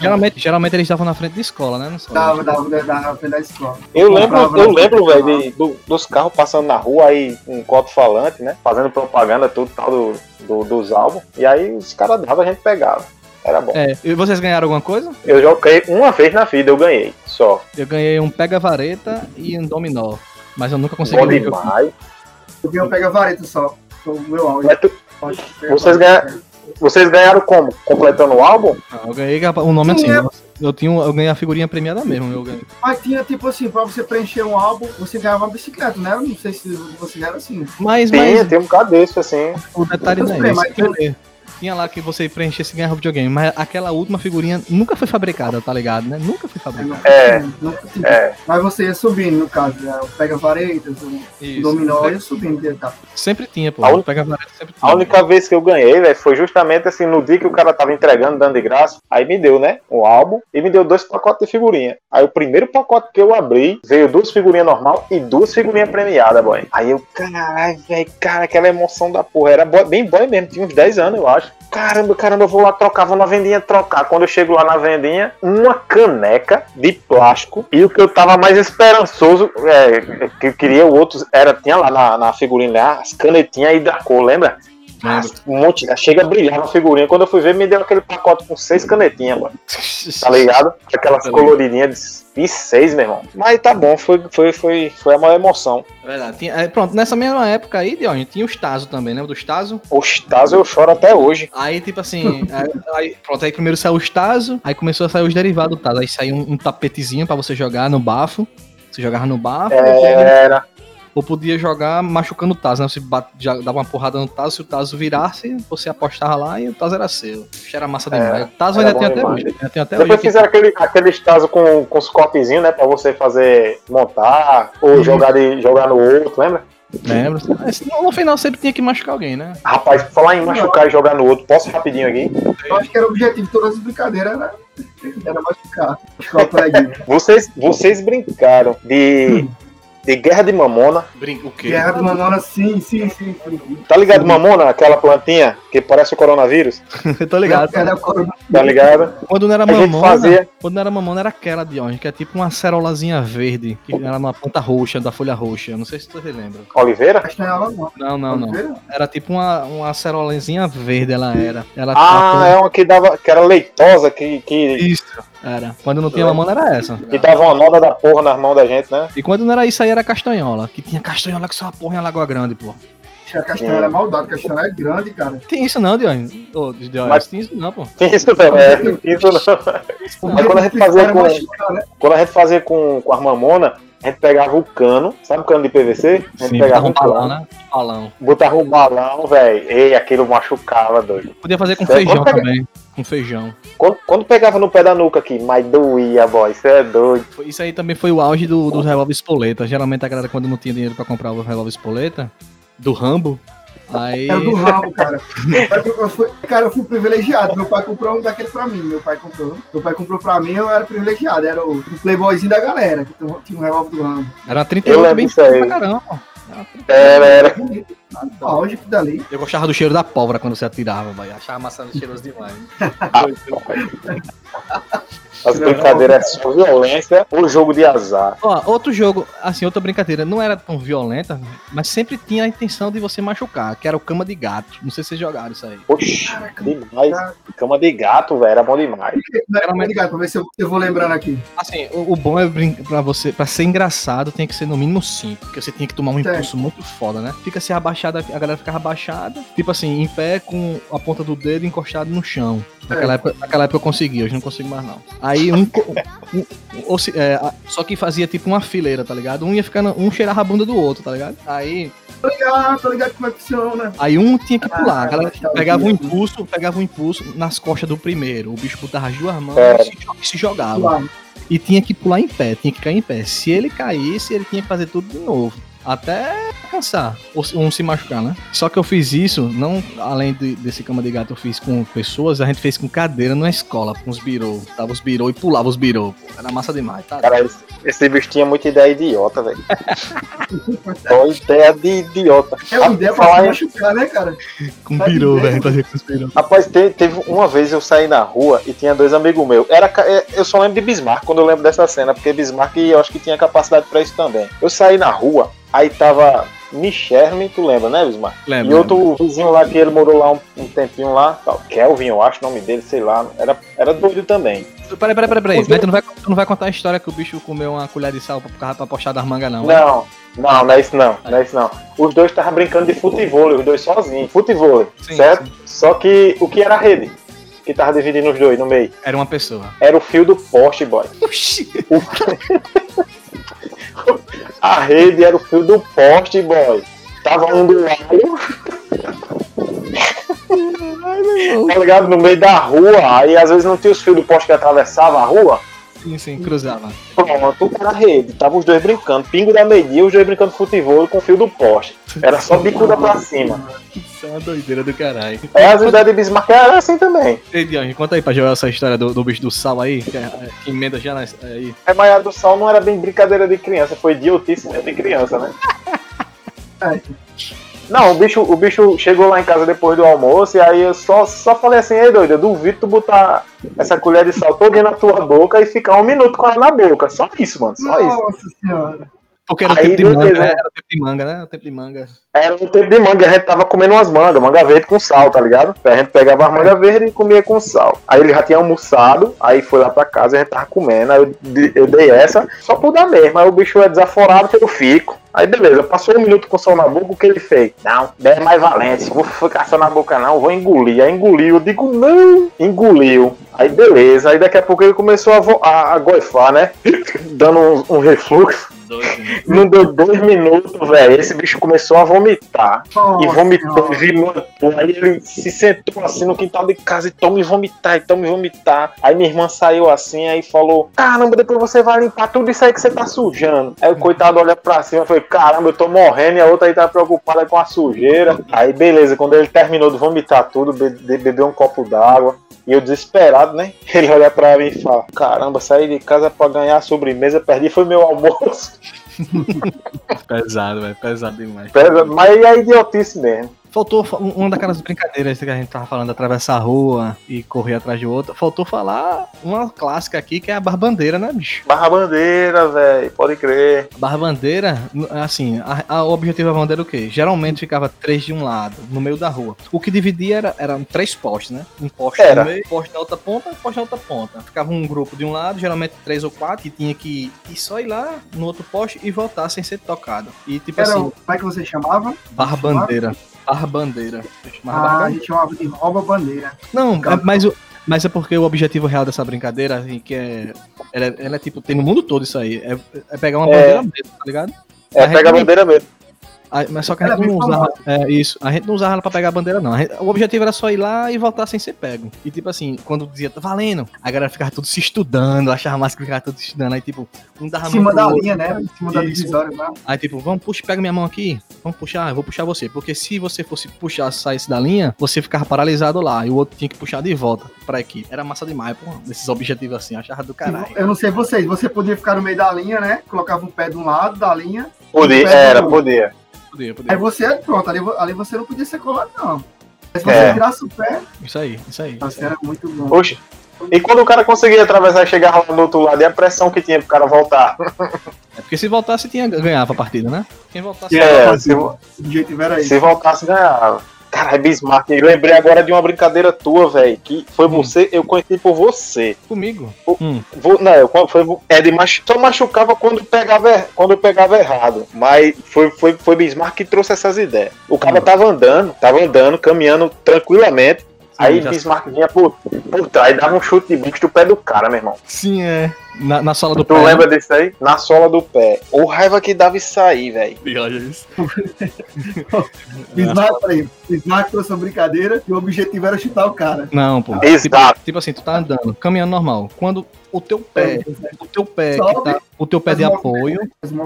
Geralmente, geralmente eles estavam na frente da escola, né? Dava, dava, dava, dava da escola. Eu lembro, eu na- lembro, velho, do- dos carros passando na rua aí, um copo falante, né? Fazendo propaganda, tudo tal do, do- dos álbuns. E aí os caras davam, a gente pegava. Era bom. É, e vocês ganharam alguma coisa? Eu joguei uma vez na vida, eu ganhei. Só. Eu ganhei um pega-vareta e um dominó. Mas eu nunca consegui. Bom demais. Eu vi um pega-vareta só. Foi o meu áudio. Mas tu- Vocês ganharam- Vocês ganharam como? Completando o álbum? Não, eu ganhei um nome assim. Sim, é. eu- Eu, tinha, eu ganhei a figurinha premiada mesmo. Eu ganhei. Mas tinha tipo assim, pra você preencher um álbum, você ganhava uma bicicleta, né? Eu não sei se você era assim. Mas, Tem, mas tem um bocado desse, assim. o detalhe não é mas esse. Tinha lá que você preenchesse e ganhava videogame, mas aquela última figurinha nunca foi fabricada, tá ligado, né? Nunca foi fabricada. É, Nunca tive. É, Mas você ia subindo, no caso, né? pega varetas, o dominó ia subindo etapa. Sempre tinha, pô. A un- Pega vareta, sempre tinha. a única vez que eu ganhei, velho, foi justamente assim, no dia que o cara tava entregando, dando de graça. Aí me deu, né? Um álbum e me deu dois pacotes de figurinha. Aí o primeiro pacote que eu abri, veio duas figurinhas normal e duas figurinhas premiadas, boy. Aí eu, caralho, velho, cara, aquela emoção da porra. Era boy- bem boy mesmo, tinha uns 10 anos, eu acho. Caramba, caramba, eu vou lá trocar, vou na vendinha trocar. Quando eu chego lá na vendinha, uma caneca de plástico. E o que eu tava mais esperançoso, é, que eu queria o outro, era, tinha lá na, na figurinha lá, as canetinhas aí da cor, lembra? Um monte, chega a brilhar na figurinha. Quando eu fui ver, me deu aquele pacote com seis canetinhas, mano. Tá ligado? Aquelas Tá coloridinhas de, de seis, meu irmão. Mas tá bom, foi, foi, foi, foi a maior emoção. É Verdade. Tinha- é, pronto, nessa mesma época aí, Dion, tinha os Tazo também, lembra dos Tazo? Os Tazos eu choro até hoje. Aí, tipo assim, aí, pronto, aí primeiro saiu os Tazo, aí começou a sair os derivados do Tazo. Aí saiu um, um tapetezinho pra você jogar no bafo. Você jogava no bafo, podia, Era. Ou podia jogar machucando o Tazo, né? Você bate- dava uma porrada no Tazo, se o Tazo virasse, você apostava lá e o Tazo era seu. Era massa demais. o Tazo era ainda tem até hoje. Ainda tem até Depois hoje. fizeram aquele, aqueles Tazos com, com os copezinhos, né? Pra você fazer, montar, ou jogar, de, jogar no outro, lembra? Lembro. Mas no, final sempre tinha que machucar alguém, né? Rapaz, falar em machucar e jogar no outro, posso rapidinho aqui? Eu acho que era o objetivo de todas as brincadeiras, era, era machucar. Machucar o. Vocês, vocês brincaram de, de Guerra de Mamona. Brinca, o quê? Guerra do Mamona, sim, sim, sim. sim. Tá ligado, Mamona? Aquela plantinha que parece o coronavírus? Eu tô ligado. Tá ligado? Quando não era A mamona, fazia. quando não era mamona era aquela de onde, que é tipo uma cerolazinha verde, que era uma ponta roxa, da folha roxa. Não sei se você lembra. Oliveira? Castanhava não. Não, não, não. Oliveira? Era tipo uma, uma cerolazinha verde, ela era. Ela Ah, é uma que dava. que era leitosa, que, que, Isso. Era. Quando não tinha mamona era essa. que dava uma noda da porra nas mãos da gente, né? E quando não era isso aí era castanhola. Que tinha castanhola que só uma porra em Lagoa Grande, pô. A castanha era maldade, a castanha é grande, cara. Tem isso não, Dione? Ô, Dione, Mas- tem isso não, pô. Isso não, é. Isso não. Mas quando a gente fazia com- né? Quando a gente fazia com, com as mamonas, a gente pegava o cano, sabe o cano de PVC? A gente Sim, pegava um balão, cano, né? Balão. botava um balão, velho. Ei, aquilo machucava, doido. Podia fazer com É, feijão pega- também. Com feijão. Quando, quando pegava no pé da nuca aqui, mas doía, boy, isso é doido. Isso aí também foi o auge do, dos revólver espoleta. Geralmente a galera, quando não tinha dinheiro pra comprar o revólver espoleta, do Rambo, aí. Era do ramo, cara. Eu fui, cara, eu fui privilegiado. Meu pai comprou um daquele pra mim. Meu pai comprou. Meu pai comprou pra mim, eu era privilegiado. Era o, o playboyzinho da galera, que tinha um revólver do ramo. Era uma Eu 38 lembro bem pra caramba. Era uma 38. Era. Auge que dali. Eu gostava do cheiro da pólvora quando você atirava, vai. Achava maçã cheiroso demais. As brincadeiras é só violência ou jogo de azar. Ó, outro jogo, assim, outra brincadeira, não era tão violenta, mas sempre tinha a intenção de você machucar, que era o cama de gato. Não sei se vocês jogaram isso aí. Oxi, demais. Cama de gato, velho, era bom demais. Era mais ligado, pra ver se eu, eu vou lembrando aqui. Assim, o, o bom é pra você, pra ser engraçado, tem que ser no mínimo 5, porque você tinha que tomar um Certo. impulso muito foda, né? Fica assim abaixada, a galera ficava abaixada, tipo assim, em pé com a ponta do dedo encostado no chão. Naquela época, naquela época eu consegui, hoje não consigo mais não. Aí um, um- ou se- é, só que fazia tipo uma fileira, tá ligado? Um ia ficando, um cheirava a bunda do outro, tá ligado? Aí, Tô ligado, tô ligado como é que funciona. aí um tinha que pular, a galera Ah, pegava um tá. impulso, pegava um impulso nas costas do primeiro. O bicho botava as duas mãos É. e se, se jogava. Lá. E tinha que pular em pé, tinha que cair em pé. Se ele caísse, ele tinha que fazer tudo de novo. Até cansar, ou se- machucar, né? Só que eu fiz isso, não além de- desse cama de gato, eu fiz com pessoas, a gente fez com cadeira na escola, com os birô. Tava os birô e pulava os birô. Era massa demais, tá? Cara, esse bicho tinha muita ideia idiota, velho. Só ideia de idiota. É uma ideia pra se machucar, né, cara? Com birô, velho, os birô. Rapaz, te- teve uma vez eu saí na rua e tinha dois amigos meus. Era, é, eu só lembro de Bismarck quando eu lembro dessa cena, porque Bismarck eu acho que tinha capacidade pra isso também. Eu saí na rua, aí tava Micherme, tu lembra, né, Bismarck? Lembra? E outro vizinho lá que ele morou lá um, um tempinho lá, tal, Kelvin, eu acho o nome dele, sei lá. Era, era doido também. Peraí, peraí, peraí, peraí. Mas tu não, vai, tu não vai contar a história que o bicho comeu uma colher de sal pra, pra puxar das mangas, não. né? Não, não, não é isso não, não é isso não. Os dois estavam brincando de futebol, os dois sozinhos. Futebol, Sim, certo? sim. Só que o que era a rede? Que tava dividindo os dois no meio. Era uma pessoa. Era o fio do poste, boy. Oxi! A rede era o fio do poste, boy. Tava um do lado. Tá ligado? No meio da rua, aí às vezes não tinha os fios do poste que atravessava a rua. Sim, sim, cruzava. Pronto, na rede, tava os dois brincando, pingo da meia, os dois brincando futebol com o fio do poste. Era só bicuda pra cima. Isso é uma doideira do caralho. É, as ideias de Bismarck era assim também. Ei, Dion, conta aí pra Joel essa história do, do bicho do sal aí, que, é- que emenda já nas, aí. É, mas a do sal não era bem brincadeira de criança, foi idiotice mesmo de criança, né? Não, o bicho, o bicho chegou lá em casa depois do almoço e aí eu só, só falei assim, ei doido, eu duvido tu botar essa colher de sal toda na tua boca e ficar um minuto com ela na boca. Só isso, mano, só isso. Nossa senhora. Porque era o Aí, tempo de manga, né? Era o tempo de manga, né? Era o tempo de manga. Era no tempo de manga, a gente tava comendo umas mangas, manga verde com sal, tá ligado? A gente pegava as mangas verdes e comia com sal. Aí ele já tinha almoçado, aí foi lá pra casa e a gente tava comendo. Aí eu, eu dei essa, só por dar mesmo. Aí o bicho é desaforado, eu fico. Aí beleza, passou um minuto com sal na boca, o que ele fez? Não, é mais valente, vou ficar só na boca não, vou engolir. Aí engoliu, eu digo não, engoliu. Aí beleza, aí daqui a pouco ele começou a, vo- a, a goifar, né? Dando um, um refluxo. Não deu dois minutos, velho. Esse bicho começou a vomitar. E vomitou, e vomitou. Aí ele se sentou assim no quintal de casa e tome vomitar, e tome vomitar. Aí minha irmã saiu assim, aí falou: Caramba, depois você vai limpar tudo isso aí que você tá sujando. Aí o coitado olha pra cima e falou: Caramba, eu tô morrendo. E a outra aí tá preocupada com a sujeira. Aí beleza, quando ele terminou de vomitar tudo, bebeu um copo d'água. E eu desesperado, né? Ele olha pra mim e fala: Caramba, saí de casa pra ganhar a sobremesa, perdi foi meu almoço. Pesado, velho. Pesado demais. Pesa- Mas é idiotice mesmo. Faltou fa- um- uma daquelas brincadeiras que a gente tava falando, atravessar a rua e correr atrás de outra. Faltou falar uma clássica aqui, que é a barbandeira, né, bicho? Barra bandeira, velho, pode crer. A barbandeira, assim, a, a- o objetivo da bandeira é o quê? Geralmente ficava três de um lado, no meio da rua. O que dividia era, eram três postes, né? Um poste Era. no meio, poste na outra ponta e um poste na outra ponta. Ficava um grupo de um lado, geralmente três ou quatro, que tinha que ir só ir lá no outro poste e voltar sem ser tocado. E tipo Era, assim, o- como é que você chamava? barra bandeira. Barra bandeira. Ah, a gente de rouba bandeira. Não, é- mas, o- mas é porque o objetivo real dessa brincadeira, assim, que é. Ela, é- ela é tipo, tem no mundo todo isso aí. É, é pegar uma É. bandeira mesmo, tá ligado? É, A pega a bandeira mesmo. Mas só que a gente não usava. É, isso. A gente não usava ela pra pegar a bandeira, não. Gente- o objetivo era só ir lá e voltar sem ser pego. E tipo assim, quando dizia, tá valendo, a galera ficava tudo se estudando, achava massa que ficava tudo se estudando. Aí, tipo, um dava Em cima da outro. linha, né? Em cima da divisória lá. Aí, tipo, vamos, puxa, pega minha mão aqui. Vamos puxar, eu vou puxar você. Porque se você fosse puxar, saísse da linha, você ficava paralisado lá. E o outro tinha que puxar de volta pra equipe. Era massa demais, pô. Desses objetivos assim, achava do caralho. Eu não sei vocês, você podia ficar no meio da linha, né? Colocava um pé de um lado da linha. Podia, Pega era, o- podia. Podia, Aí podia. você, pronto, ali, ali você não podia ser colado, não. Mas se você É. virasse o pé, Isso aí, isso aí. você era muito bom. Oxe. E quando o cara conseguia atravessar e chegar lá do outro lado, e a pressão que tinha pro cara voltar? É porque se voltasse, tinha, ganhava a partida, né? Quem voltasse. É, se, O objetivo era isso. se voltasse, ganhava. Caralho, Bismarck, eu lembrei agora de uma brincadeira tua, velho, que foi você, eu conheci por você. Comigo. O- Hum. Vou- não, eu- foi, é de machu, só machucava quando pegava, er- quando eu pegava errado. Mas foi, foi, foi Bismarck que trouxe essas ideias. O cara Hum. tava andando, tava andando, caminhando tranquilamente. Aí já- Bismarck vinha por, por trás e dava um chute de bicho do pé do cara, meu irmão. Sim, é. Na, na sola do Tu pé. né? lembra disso aí? Na sola do pé. O raiva que dava isso aí, velho. Olha isso. Bismarck, peraí, Bismarck trouxe uma brincadeira e o objetivo era chutar o cara. Não, pô. Exato. Tipo, tipo assim, tu tá andando, caminhando normal. Quando o teu pé, o teu pé, tá, o teu pé de Faz apoio,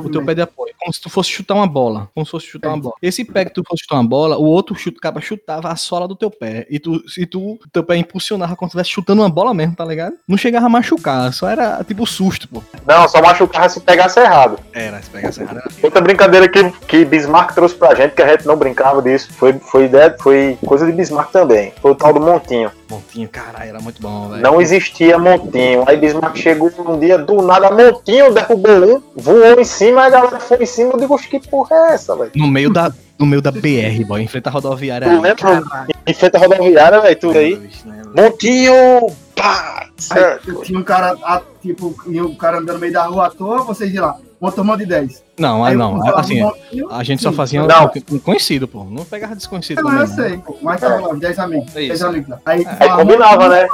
o teu pé de apoio, como se tu fosse chutar uma bola, como se fosse chutar uma bola. Esse pé que tu fosse chutar uma bola, o outro chute, acaba chutava a sola do teu pé. E tu, e tu, teu pé impulsionava como se estivesse chutando uma bola mesmo, tá ligado? Não chegava a machucar, só era tipo susto, pô. Não, só machucava se pegasse errado. Era, se pegasse errado, Outra brincadeira que, que Bismarck trouxe pra gente, que a gente não brincava disso, foi, foi, ideia, foi coisa de Bismarck também. Foi o tal do Montinho. Montinho, caralho, era muito bom, velho. Não existia Montinho. Aí Bismarck chegou um dia do nada, Montinho derrubou um, voou em cima, a galera foi em cima. Eu digo, "Oxe, que porra é essa, velho? No meio da, no meio da BR, boy, em frente à rodoviária. Tu lembra? Em frente à rodoviária, velho, tudo aí. Montinho! Pá! Certo. Aí, tinha um cara, a- tipo, tinha um cara andando no meio da rua à toa, vocês de lá, uma turma de 10. Não, ah, Aí não, eu assim, um montinho, a gente só fazia Não. um conhecido, pô. Não pegava desconhecido Não, também, eu não. sei, pô, mas tava lá, 10 amigos. É isso. 10 amigos. Aí, Aí combinava, né?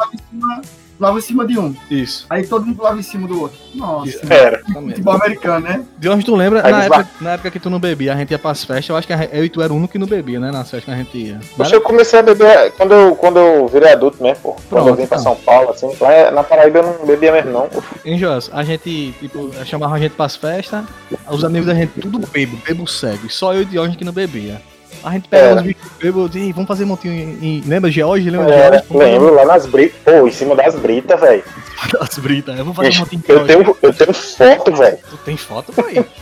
Pulava em cima de um. Isso. Aí todo mundo pulava em cima do outro. Nossa. Era. Exatamente. Futebol americano, né? De onde tu lembra, na época, na época que tu não bebia, a gente ia pras festas, eu acho que eu e tu era o único que não bebia, né? Nas festas que a gente ia. Poxa, era? eu comecei a beber quando eu, quando eu virei adulto mesmo, pô. Quando Pronto, eu vim pra então. São Paulo, assim. Lá na Paraíba eu não bebia mesmo, não. Em Joás, a gente, tipo, chamava a gente pras festas, os amigos da gente tudo bebo, bebo cego, e só eu e Diógenes que não bebia. A gente Era. os bichos bêbados e vamos fazer montinho em, em- Lembra George? Lembra de Era, George? Lembro, lá nas britas. Pô, em cima das britas, velho. fazer as britas. Vamos fazer um Ixi, montinho de Eu George. tenho, eu tenho foto, velho. Tu tem foto, pai?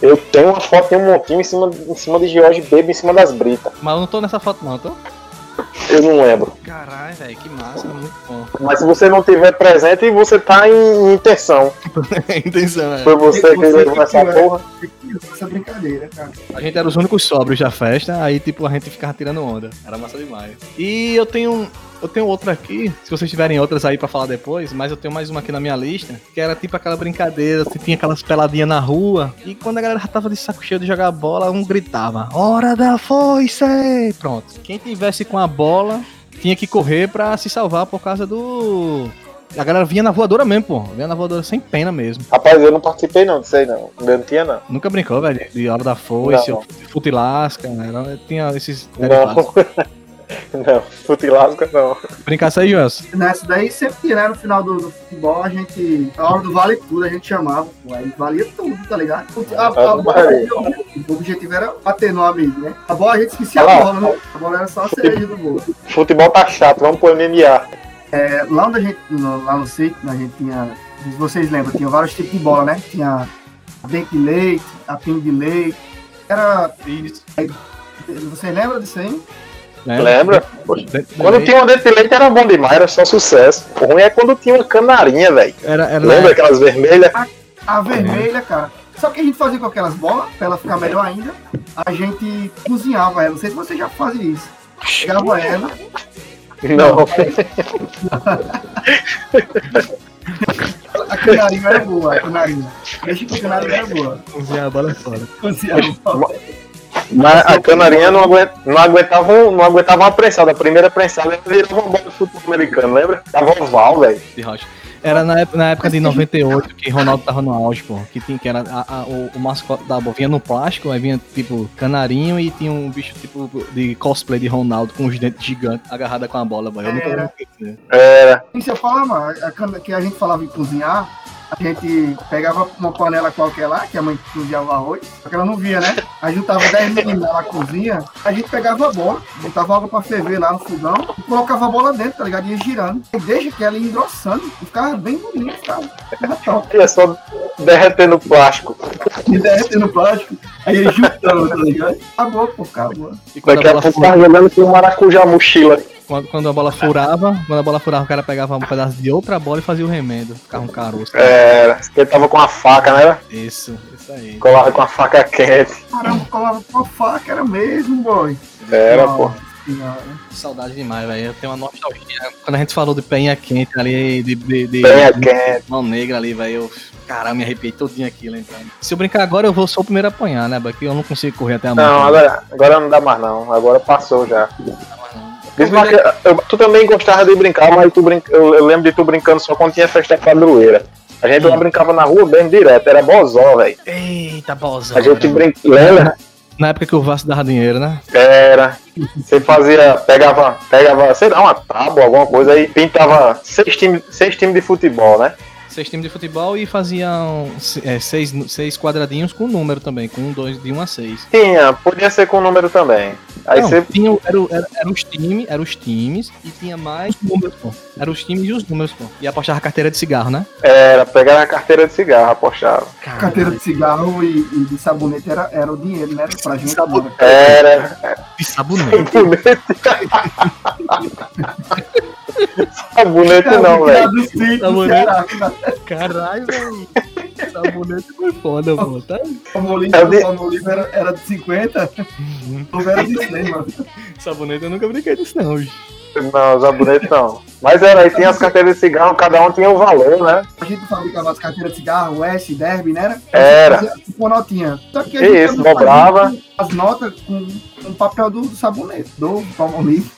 Eu tenho uma foto de um montinho em cima, em cima de George Baby em cima das britas. Mas eu não tô nessa foto não, tô? Eu não lembro. Caralho, velho, que massa, muito bom. Mas se você não tiver presente, você tá em intenção. Intenção, é. Foi você que Você levou que essa porra. Essa brincadeira, cara. A gente era os únicos sóbrios da festa, aí tipo a gente ficava tirando onda. Era massa demais. E eu tenho eu tenho outra aqui, se vocês tiverem outras aí pra falar depois, mas eu tenho mais uma aqui na minha lista, que era tipo aquela brincadeira, que tinha aquelas peladinhas na rua, e quando a galera já tava de saco cheio de jogar bola, um gritava: "Hora da foice!". Pronto. Quem tivesse com a bola tinha que correr pra se salvar por causa do a galera vinha na voadora mesmo, pô. Vinha na voadora sem pena mesmo. Rapaz, eu não participei não disso aí não. Não tinha não. Nunca brincou, velho, de hora da foice, Não. futilasca, né? Tinha esses. Não. Não, futilasca não. Brincar isso aí, Joelson. Nessa daí sempre né? No final do, do futebol, a gente. A hora do vale tudo, a gente chamava. Pô, aí valia tudo, tá ligado? A, a, bola, Maria. o objetivo era bater no amigo, né? A bola a gente esquecia Olha a lá. bola, né? A bola era só a cereja do gol. Futebol tá chato, vamos pro MMA. É, lá onde a gente, no- lá no sítio, a gente tinha. se Vocês lembram, tinha vários tipos de bola, né? Tinha a dente de leite, a pinho de leite. Era. Isso. Vocês lembram disso aí? Né? Lembra? Quando tinha uma dente de leite era bom demais, era só sucesso. O ruim é quando tinha uma canarinha, velho. Era, era Lembra aquelas vermelhas? A vermelha, cara. Só que a gente fazia com aquelas bolas, pra ela ficar melhor ainda, a gente cozinhava ela. Não sei se você já fazia isso. Pegava ela, Não. a canarinha era boa, a canarinha. Deixa que a canarinha era boa. Cozinhar a bola fora. Cozinhava. Mas a canarinha não, aguent, não, aguentava, não aguentava uma prensada. A primeira prensada ela virava uma bola de futebol americano, lembra? Tava oval, velho. De rocha. Era na época, na época de 98 que Ronaldo tava no auge, pô. Que, tinha, que era a- a- o, o mascote da bola. Vinha no plástico, aí vinha tipo canarinho e tinha um bicho tipo de cosplay de Ronaldo com os dentes gigantes agarrada com a bola, boy. Eu nunca Era. esquecer. Era. E se eu falar, mano, a cana- que a gente falava em cozinhar, a gente pegava uma panela qualquer lá, que a mãe cozinhava arroz, só que ela não via, né? Aí juntava 10 meninos lá na cozinha, a gente pegava a bola, botava água pra ferver lá no fogão, e colocava a bola dentro, tá ligado? Ia girando. E deixa que ela ia engrossando, e ficava bem bonito, ficava, ficava top. Ia só derretendo plástico. E derretendo plástico, aí ia juntando, tá ligado? Acabou, pô, acabou. E Daqui a bola pouco tava jogando com um maracujá mochila. Quando, quando a bola furava, quando a bola furava, o cara pegava um pedaço de outra bola e fazia o remendo. Ficava um caroço. Era. Ele tava com a faca, né? Isso, isso aí. Colava com a faca quente. Caramba, colava com a faca, era mesmo, boy. Era, pô. Saudade demais, velho. Eu tenho uma nostalgia. Quando a gente falou de penha quente ali, de, de, de, Penha de quente. mão negra ali, velho, eu. Caramba, me arrepiei todinho aqui lembrando. Se eu brincar agora, eu vou só o primeiro a apanhar, né? Porque eu não consigo correr até a mão. Não, agora, agora não dá mais não. Agora passou já. Diz, Marco, eu- tu também gostava de brincar, mas tu brinca, eu, eu lembro de tu brincando só quando tinha festa padroeira. A gente lá brincava na rua bem direto, era bozó, velho. Eita, bozão. A gente brinca, lembra? Na época que o Vasco dava dinheiro, né? Era. Você fazia, pegava, pegava, sei lá, uma tábua, alguma coisa, aí pintava seis times seis time de futebol, né? Seis times de futebol e faziam é, seis, seis quadradinhos com número também, com um, dois, de um a seis. Tinha, podia ser com número também. Aí Não, você. tinha, era, era, era os times, eram os times e tinha mais números, pô. Eram os times e os números, pô. E apostava carteira de cigarro, né? Era, pegava a carteira de cigarro, apostava. Carteira de cigarro e, e de sabonete era, era o dinheiro, né? Pra gente. Sabonete. Era. De sabonete. Sabonete. Sabonete não, velho. Do sítio, do Sabonete. Ceará, cara. Caralho, velho. Sabonete foi foda, pô. Tá? Palmolive, É o de- Palmolive era, era de 50, não era de 100, mano. Sabonete eu nunca brinquei disso, não. bicho. Não, sabonete não. Mas era, aí tinha as carteiras de cigarro, cada um tinha um valor, né? A gente fabricava as carteiras de cigarro, S, Derby, né? Era. Era. Fazia Com notinha. Só que a gente isso, dobrava. As notas com, com o papel do, do sabonete, do Palmolive.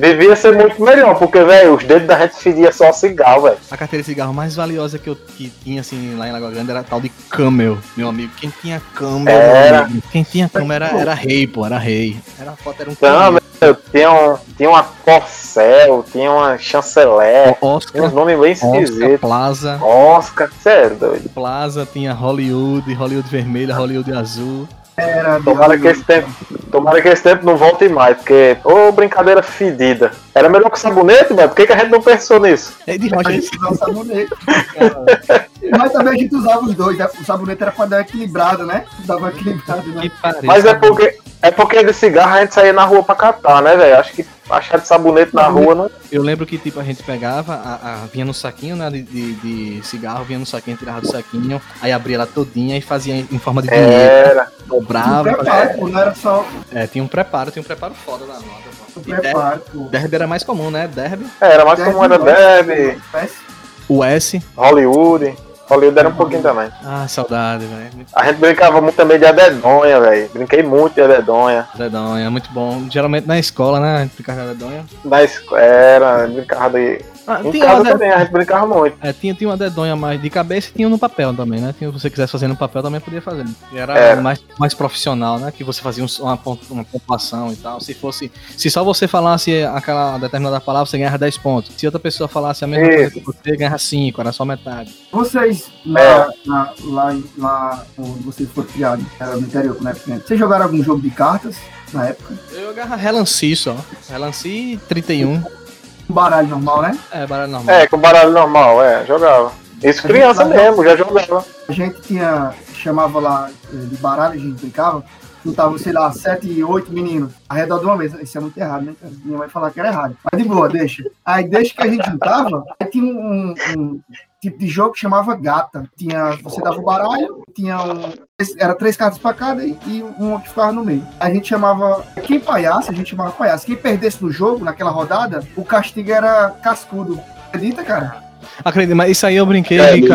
Devia ser muito melhor, porque, velho, os dedos da gente fedia só cigarro, velho. A carteira de cigarro mais valiosa que eu que tinha, assim, lá em Lagoa Grande era a tal de Camel, meu amigo. Quem tinha Camel, Era. quem tinha Camel era, era rei, pô, era rei. Era foto, era um Não, Camel. velho, tinha, um, tinha uma Corcel, tinha uma Chanceler, tinha uns Oscar, nomes bem Oscar esquisitos. Plaza, Oscar, sério, doido. Plaza, tinha Hollywood, Hollywood vermelha, Hollywood azul. Era Tomara que esse tempo, tomara que esse tempo não volte mais, porque, ô, brincadeira fedida. Era melhor que sabonete, velho? Por que, que a gente não pensou nisso? É de A rocha, gente usava o sabonete. Mas também a gente usava os dois, né? O sabonete era pra dar equilibrado, né? Dava equilibrado, né? Mas é porque, é porque de cigarro a gente saía na rua pra catar, né, velho? Acho que achar de sabonete na rua não. Eu lembro que tipo a gente pegava, a, a- vinha no saquinho né, de, de, de cigarro, vinha no saquinho, tirava do saquinho, aí abria ela todinha e fazia em, forma de dinheiro, Era. Dobrava. preparo, pô, não era só É, tinha um preparo, tinha um preparo foda da nota. derby, derby era mais comum, né? Derby, Era mais como era Derby, o S. Hollywood. Hollywood era um pouquinho também. Ah, saudade, velho. A gente brincava muito também de adedonha, velho. Brinquei muito de adedonha. Dedonha, muito bom. Geralmente na escola, né? A gente brincava de dedonha. Na escola, era, brincava de. Ah, tinha, casa uma de- também, a gente brincava muito. é, tinha, tinha uma dedonha mais de cabeça e tinha no papel também, né? Tinha, se você quisesse fazer no papel, também podia fazer. E era Era. mais, mais profissional, né? Que você fazia um- uma, uma pontuação e tal. Se fosse. Se só você falasse aquela determinada palavra, você ganhava 10 pontos. Se outra pessoa falasse a mesma Isso. coisa que você, ganhava 5, era só metade. vocês, na, É. na- lá, em- lá onde vocês foram criados, era no interior, né? Vocês jogaram algum jogo de cartas na época? Eu jogava Relanci só. Relanci 31. Baralho normal, né? É, baralho normal. É, com baralho normal, é, jogava. Isso criança mesmo, já jogava. A gente tinha, chamava lá de baralho, a gente brincava, juntava, sei lá, sete, oito meninos ao redor de uma mesa. Isso é muito errado, né? cara? Minha mãe que era errado. Mas de boa, deixa. Aí, desde que a gente juntava, tinha um, um tipo de jogo que chamava gata. Tinha, você dava o baralho, tinha um. Era três cartas pra cada e, e uma que ficava no meio. A gente chamava. Quem palhaço, a gente chamava palhaço. Quem perdesse no jogo, naquela rodada, o castigo era cascudo. Acredita, cara? Acredito, mas isso aí eu brinquei É, de.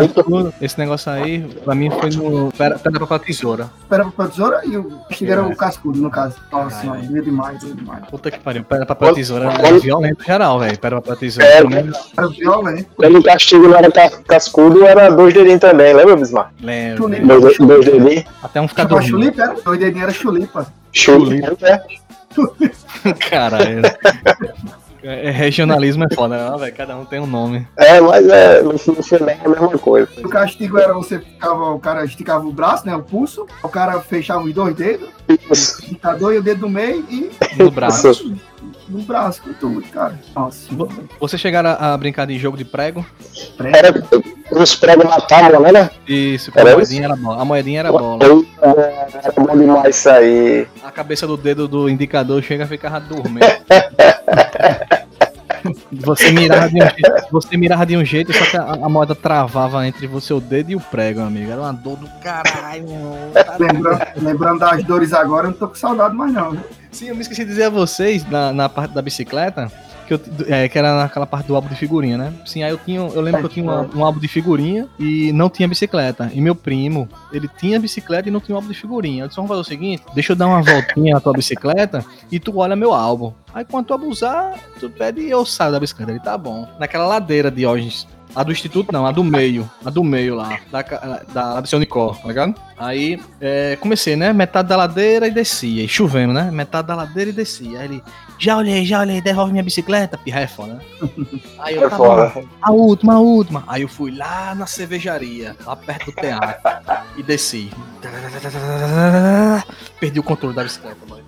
Esse negócio aí, pra mim, foi no. Pera, pera papel tesoura. Pera pra tesoura e o castigo era o cascudo, no caso. Nossa, Caralho. mano, doía demais, doía demais. Puta que pariu. Pera papel Quando- tesoura era quando- violento geral, velho. Pera papel tesoura. É, Pelo menos Era violento. Quando o castigo não era ca- cascudo, era dois dedinhos também, lembra, Bismarck? lembro. Dois, dois dedinhos. Até um ficar Chamava dormindo. chulipa, era? Dois dedinhos era chulipa. Chulipa. É. Caralho. É, regionalismo é foda, né, velho? Cada um tem um nome. É, mas é, no no final é a mesma coisa. O castigo era você ficava, o cara esticava o braço, né? O pulso, o cara fechava os dois dedos, o indicador e o dedo do meio e No braço. Isso. no braço com tudo, cara. Nossa, Você chegaram a, a brincar de jogo de prego? prego. Era os pregos na tábua, né? Isso, Era a moedinha era bola. A moedinha era bola. Era bom demais isso aí. A cabeça do dedo do indicador chega a ficar dormindo. Você mirava de um jeito, você mirava de um jeito, só que a, a moeda travava entre o seu dedo e o prego, amigo. Era uma dor do caralho. Tá Lembrando, lembrando das dores agora, eu não tô com saudade mais não. Sim, eu me esqueci de dizer a vocês, na, na parte da bicicleta, que, eu, é, que era naquela parte do álbum de figurinha, né? Sim, aí eu tinha, eu lembro que eu tinha uma- um álbum de figurinha e não tinha bicicleta. E meu primo, ele tinha bicicleta e não tinha um álbum de figurinha. Eu disse, vamos fazer o seguinte, deixa eu dar uma voltinha na tua bicicleta e tu olha meu álbum. Aí quando tu abusar, tu pede e eu saio da bicicleta. Ele, tá bom. Naquela ladeira de Diógenes, a do Instituto não, a do meio. A do meio lá. Da, da, da do seu Nicó, tá ligado? Aí é, comecei, né? Metade da ladeira e descia. E chovendo, né? Metade da ladeira e descia. Aí ele, já olhei, já olhei, devolve minha bicicleta. Pirra é foda, né? Aí eu, É tá foda. bom, a última, a última. Aí eu fui lá na cervejaria, lá perto do teatro. e desci. Perdi o controle da bicicleta, mano.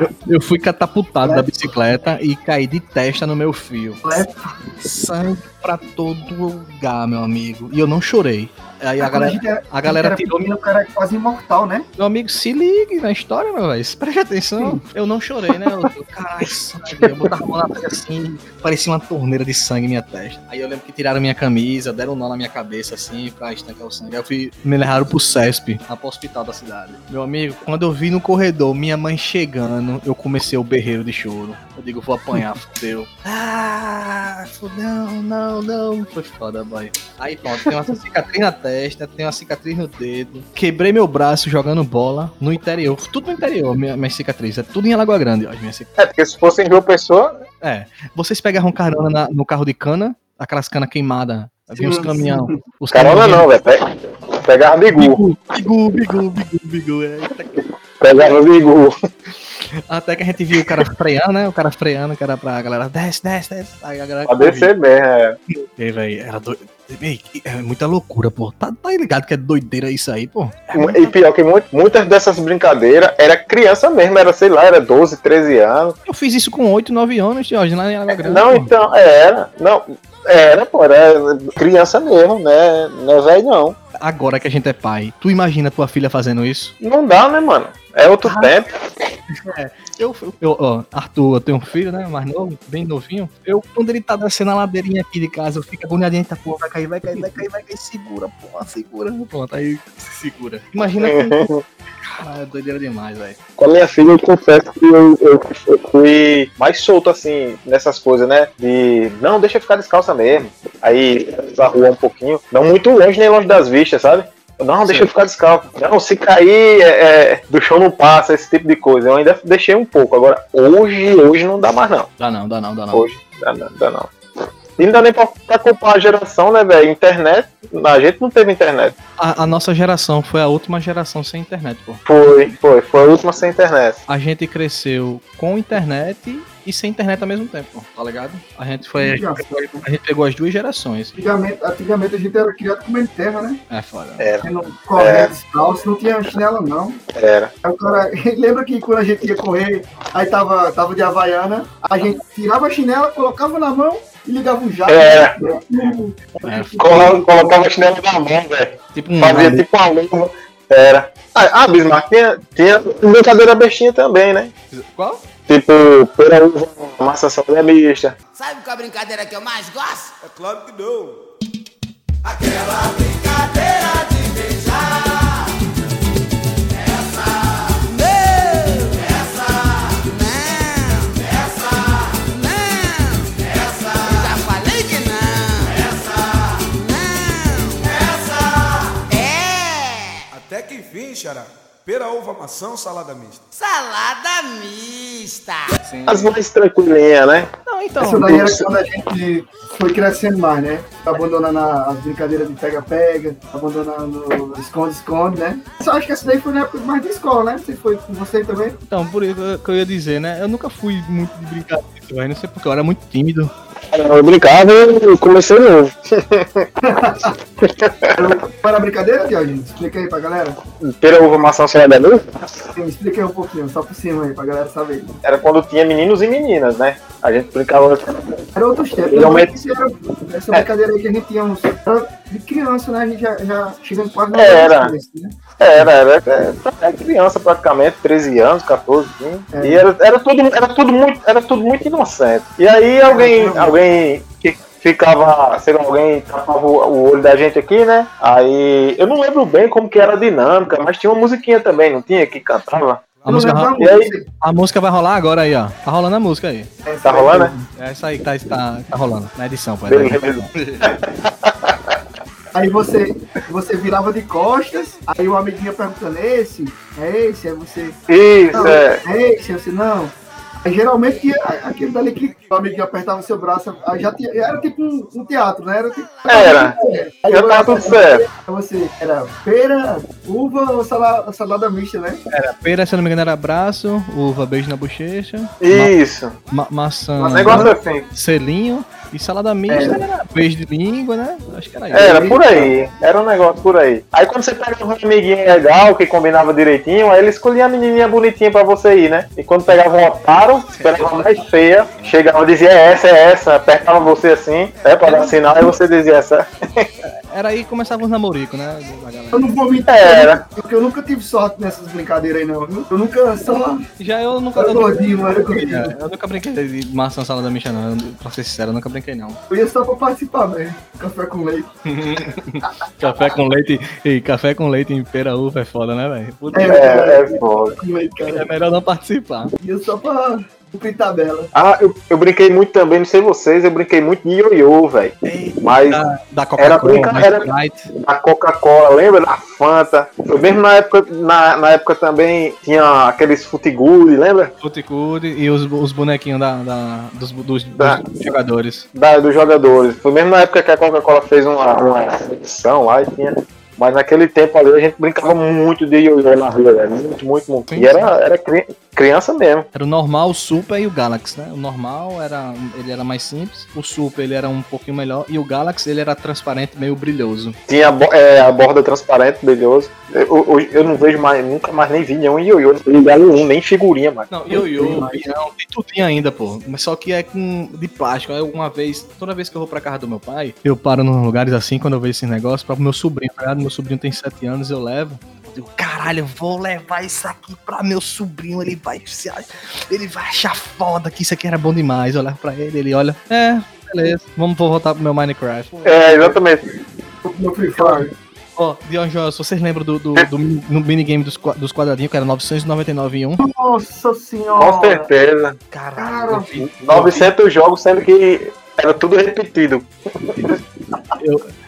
Eu, eu fui catapultado da bicicleta e caí de testa no meu fio. Sangue pra todo lugar, meu amigo. E eu não chorei. Aí a Quando galera, gente era- a galera era tirou pequeno, o cara é quase imortal, né? meu amigo, se ligue na história, meu velho. Preste atenção. Eu não chorei, né? Eu, eu, caralho, sangue. Eu botava a mão na testa assim, parecia uma torneira de sangue em minha testa. Aí eu lembro que tiraram minha camisa, deram um nó na minha cabeça assim, pra estancar o sangue. Aí eu fui, me levaram pro CESP, lá pro hospital da cidade. Meu amigo, quando eu vi no corredor minha mãe chegando, eu comecei o berreiro de choro. Eu digo, vou apanhar, fudeu. Ah, fudeu, não, não, não. Foi foda, boy. Aí pronto, tem uma cicatriz na testa, tem uma cicatriz no dedo. Quebrei meu braço jogando bola no interior. Tudo no interior, minha, minha cicatriz. É tudo em Alagoa Grande, ó, as minhas cicatrizes. É, porque se fosse em Rio Pessoa, É. Vocês pegavam carona na- no carro de cana, aquelas canas queimadas. Havia uns Sim, caminhão. Os carona caminhão- não, velho. Pe- Pegava bigu. Bigu, bigu, bigu, bigu. é, Pegava bigu. Até que a gente viu o cara freando, né? O cara freando, que era pra galera, desce, desce, desce. Aí a galera. Pra descer mesmo, é. E, véi, era doido. É muita loucura, pô. Tá, tá ligado que é doideira isso aí, pô. E pior que mu- muitas dessas brincadeiras era criança mesmo, era, sei lá, era 12, 13 anos. Eu fiz isso com 8, 9 anos, Jorge, lá em Grande. Não, pô. então, era. Não, era, pô, era criança mesmo, né? Não é velho, não. Agora que a gente é pai, tu imagina tua filha fazendo isso? Não dá, né, mano? É outro tempo. Eu, eu, ó, Arthur, eu tenho um filho, né, mais novo, bem novinho. Eu, quando ele tá descendo a ladeirinha aqui de casa, eu fico agoniadinho, tá, pô, vai cair, vai cair, vai cair, vai cair, segura, pô, segura. Pronto, aí se segura. Imagina que... Cara, é doideira demais, velho. Com a minha filha, eu confesso que eu, eu- eu fui mais solto, assim, nessas coisas, né? De, não, deixa eu ficar descalça mesmo. Aí, da rua um pouquinho. Não muito longe, nem longe das vistas, sabe? Não, deixa eu ficar descalço. Não, se cair, é, é, do chão não passa, esse tipo de coisa. Eu ainda deixei um pouco. Agora, hoje, hoje não dá mais, não. Dá não, dá não, dá não. Hoje, dá não, dá não. E não dá nem pra, pra culpar a geração, né, velho? Internet, a gente não teve internet. A, a nossa geração foi a última geração sem internet, pô. Foi, foi, foi a última sem internet. A gente cresceu com internet e sem internet ao mesmo tempo, pô, tá ligado? A gente foi. A gente, pegou, a gente pegou as duas gerações. Antigamente, antigamente a gente era criado comendo terra, né? É foda. Era, Não correr descalço, não tinha chinela, não. era. Aí o cara, lembra que quando a gente ia correr, aí tava, tava de Havaiana, a gente tirava a chinela, colocava na mão e ligava um jato. É. É, Colo- Colocava a chinela na mão, velho. tipo um. Fazia tipo uma luva. Era. Ah, ah Bismarck, tinha, tinha brincadeira bestinha também, né? Qual? Tipo, pera uva, massa salada mista. Sabe qual a brincadeira que eu mais gosto? É claro que não. Não! Xará. Pera, uva, maçã ou salada mista? Salada mista! As mais tranquilinhas, né? Não, então. Isso daí era quando a gente foi crescendo mais, né? Abandonando as brincadeiras de pega-pega, abandonando esconde-esconde, né? Só acho que essa daí foi na época mais de escola, né? Você foi com você também? Então, por isso que eu ia dizer, né? Eu nunca fui muito de velho. Não sei porque eu era muito tímido. Eu brincava e comecei novo. Era a brincadeira, Diógenes? Explica aí pra galera. Pera uva, maçã salada mista. Sim, explica aí um pouquinho, só por cima aí, pra galera saber. Era quando tinha meninos e meninas, né? A gente brincava. Era outros tempos. Esse era- Essa brincadeira aí que a gente tinha uns. De criança, né? A gente já, já chegando quase na Era. adolescência, né? Era, era, era, era criança praticamente, 13 anos, 14, 15. É. E era, era, tudo, era, tudo muito, era tudo muito inocente. E aí alguém, É, alguém que ficava, sei lá, alguém tapava o olho da gente aqui, né? Aí eu não lembro bem como que era a dinâmica, mas tinha uma musiquinha também, não tinha? Que cantava. A música, a música vai rolar agora aí, ó. Tá rolando a música aí. Tá rolando, mesmo. É essa aí que tá, tá, tá rolando. Na edição, pô. é Beleza. Aí você, você virava de costas, aí o amiguinho perguntando, é esse? É esse? Aí você. Isso, Não, é. é esse? Aí você, não. Aí geralmente aquele dali que o amiguinho apertava o seu braço, aí já tinha, era tipo um, um teatro, né? Era tipo. Era. Aí Já tava tudo certo. Você, era pera, uva ou salada, salada mista, né? Era pera, se não me engano, era braço, uva, beijo na bochecha, Isso. ma maçã, Um negócio assim. selinho e salada mista, era beijo de língua, né? Acho que era isso. Era por aí, era um negócio por aí. Aí quando você pegava um amiguinho legal, que combinava direitinho, aí ele escolhia a menininha bonitinha pra você ir, né? E quando pegava um otário, esperava mais feia, chegava e dizia "É essa, é essa, apertava você assim, é, pra dar sinal, aí você dizia essa. Era aí que começava os namoricos, né? da. Eu não vou mentir, Era. porque eu nunca tive sorte nessas brincadeiras aí, não. viu? Eu nunca só. Já eu nunca. Eu Eu nunca, gordinho, não era gordinho. eu nunca brinquei de maçã salada mista, não. Eu, Pra ser sincero, eu nunca brinquei, não. Eu ia só pra participar mesmo. Café com leite. Café com leite. E café com leite em pera uva é foda, né, velho? Puta, É, É, é foda. É melhor não participar. Ia só pra Cumprir tabela. Ah, eu, eu brinquei muito também, não sei vocês, eu brinquei muito de ioiô, velho. Mas Da, da Era Coca-Cola, era- Sprite. a Coca-Cola, lembra? Da Fanta. Eu mesmo na época, na, na época também tinha aqueles futiguri, lembra? Futicude e os, os bonequinhos da, da- dos, dos- dos Tá. jogadores. Da, dos jogadores. Foi mesmo na época que a Coca-Cola fez uma, uma edição lá e tinha. Mas naquele tempo ali a gente brincava muito de ioiô na rua, velho. Muito, muito, muito. Sim, E era, era cri- criança mesmo. Era o normal, o Super e o Galaxy, né? O normal era, ele era mais simples, o Super ele era um pouquinho melhor e o Galaxy ele era transparente, meio brilhoso. Tinha a, bo- é, a borda transparente, brilhoso. Eu, eu, eu não vejo mais, nunca mais nem vi nenhum ioiô. Ligado um, nem figurinha, mano. Não, ioiô, mais. pião, tem tudinho ainda, pô. Mas só que é com de plástico. Aí uma vez, toda vez que eu vou pra casa do meu pai, eu paro nos lugares assim quando eu vejo esse negócio para meu sobrinho, tá ligado? Meu sobrinho tem 7 anos, eu levo. Eu digo, caralho, eu vou levar isso aqui pra meu sobrinho, ele vai se ele vai achar foda que isso aqui era bom demais. Eu levo pra ele, ele olha, é, beleza, vamos voltar pro meu Minecraft. É, exatamente. No Free Fire. Ó, Dion Jones, vocês lembram do, do, do mini- no minigame dos, dos quadradinhos, que era 999 em um? Nossa Com senhora. certeza. Caralho, vi- 900 jogos, sendo que era tudo repetido.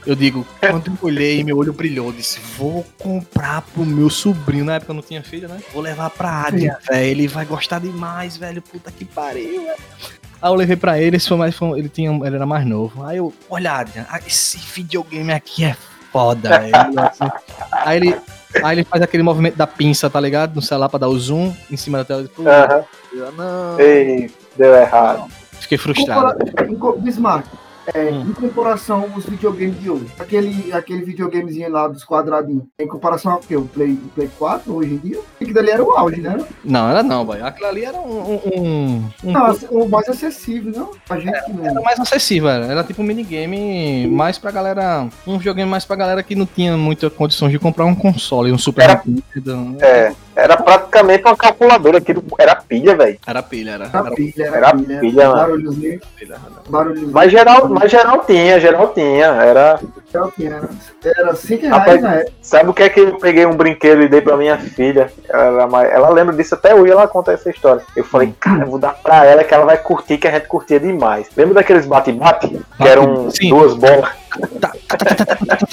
Eu digo, quando eu olhei, meu olho brilhou. eu Disse, vou comprar pro meu sobrinho. Na época eu não tinha filho, né? Vou levar pra Ádia, velho. Ele vai gostar demais, velho. Puta que pariu, velho. Aí eu levei pra ele, esse foi mais, foi- ele, tinha, ele era mais novo. Aí eu, olha, Adrian, esse videogame aqui é foda, velho. Assim, Aí ele, aí ele faz aquele movimento da pinça, tá ligado? No celular pra dar o zoom em cima da tela. Pô, Aham. eu, não. Ei, deu errado. Fiquei frustrado. Compara- Bismarck, é, Hum. em comparação aos videogames de hoje, aquele, aquele videogamezinho lá dos quadradinhos, em comparação ao que? O Play, o Play 4 hoje em dia? Aquilo dali era o auge, né? Não, era não, boy. Aquilo ali era um. um, um- Não, assim, o mais acessível, não? A gente que não. Era mais acessível, era. Era tipo um minigame mais pra galera. Um videogame mais pra galera que não tinha muita condição de comprar um console, um Super Era- Nintendo. É, era praticamente uma calculadora, aquilo era pilha, velho. Era pilha, era. Era pilha, era, Era pilha. pilha, barulhozinho, barulhozinho. Mas geral, mas geral tinha, geral tinha. Era. Era, o que era? Era 5 Rapaz, reais na época. Sabe o que é que eu peguei um brinquedo e dei pra minha filha? Ela, mais- ela lembra disso até hoje, ela conta essa história. Eu falei, cara, eu vou dar pra ela que ela vai curtir, que a gente curtia demais. Lembra daqueles bate-bate? Que eram Sim. duas bolas?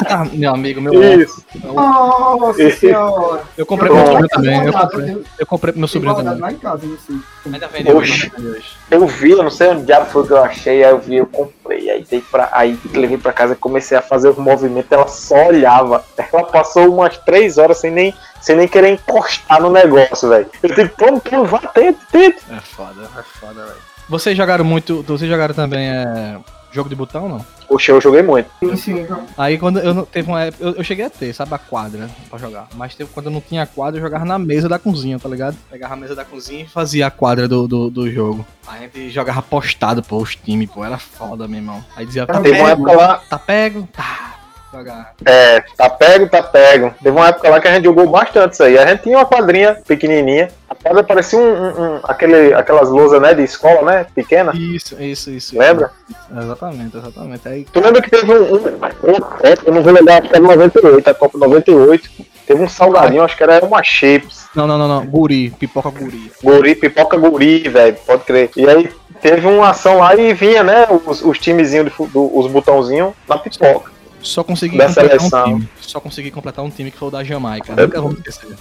Ah, meu amigo, meu. Isso. Nossa senhora. Eu comprei meu sobrinho também. Eu comprei, eu comprei pro meu sobrinho também. lá em casa, não sei. Ainda hoje. Hoje. Eu vi, eu não sei onde diabo foi que eu achei, aí eu vi, eu comprei, aí dei pra. Aí levei pra casa e comecei a fazer o movimento, ela só olhava. Ela passou umas três horas sem nem, sem nem querer encostar no negócio, velho. Eu digo, toma, toma, vá, tenta, tenta. É foda, é foda, velho. Vocês jogaram muito. Vocês jogaram também é, jogo de botão ou não? Poxa, eu joguei muito. Sim, sim. Aí quando eu não teve uma época, eu, eu cheguei a ter, sabe, a quadra pra jogar. Mas teve, quando eu não tinha quadra, eu jogava na mesa da cozinha, tá ligado? Pegava a mesa da cozinha e fazia a quadra do, do, do jogo. A gente jogava postado, pô, os times, pô, era foda, meu irmão. Aí dizia, tá uma pego, época lá, tá pego, tá. Jogar. é, tá pego, tá pego. Teve uma época lá que a gente jogou bastante isso aí. A gente tinha uma quadrinha pequenininha. A quadra parecia um, um- um- aquele, aquelas lousas, né, de escola, né, pequena. Isso, isso, isso. Lembra? Exatamente, exatamente. Aí, Tu lembra que teve um, Copa, eu não vou lembrar, acho que era 98, a Copa 98. Teve um salgadinho, acho que era uma chips. não, não, não, não, guri, pipoca guri. Guri, pipoca guri, velho, pode crer. E aí teve uma ação lá e vinha, né, os, os timezinhos, do- os botãozinhos na pipoca. Só consegui Da completar seleção. um time. Só consegui completar um time que foi o da Jamaica. Nunca vou me esquecer.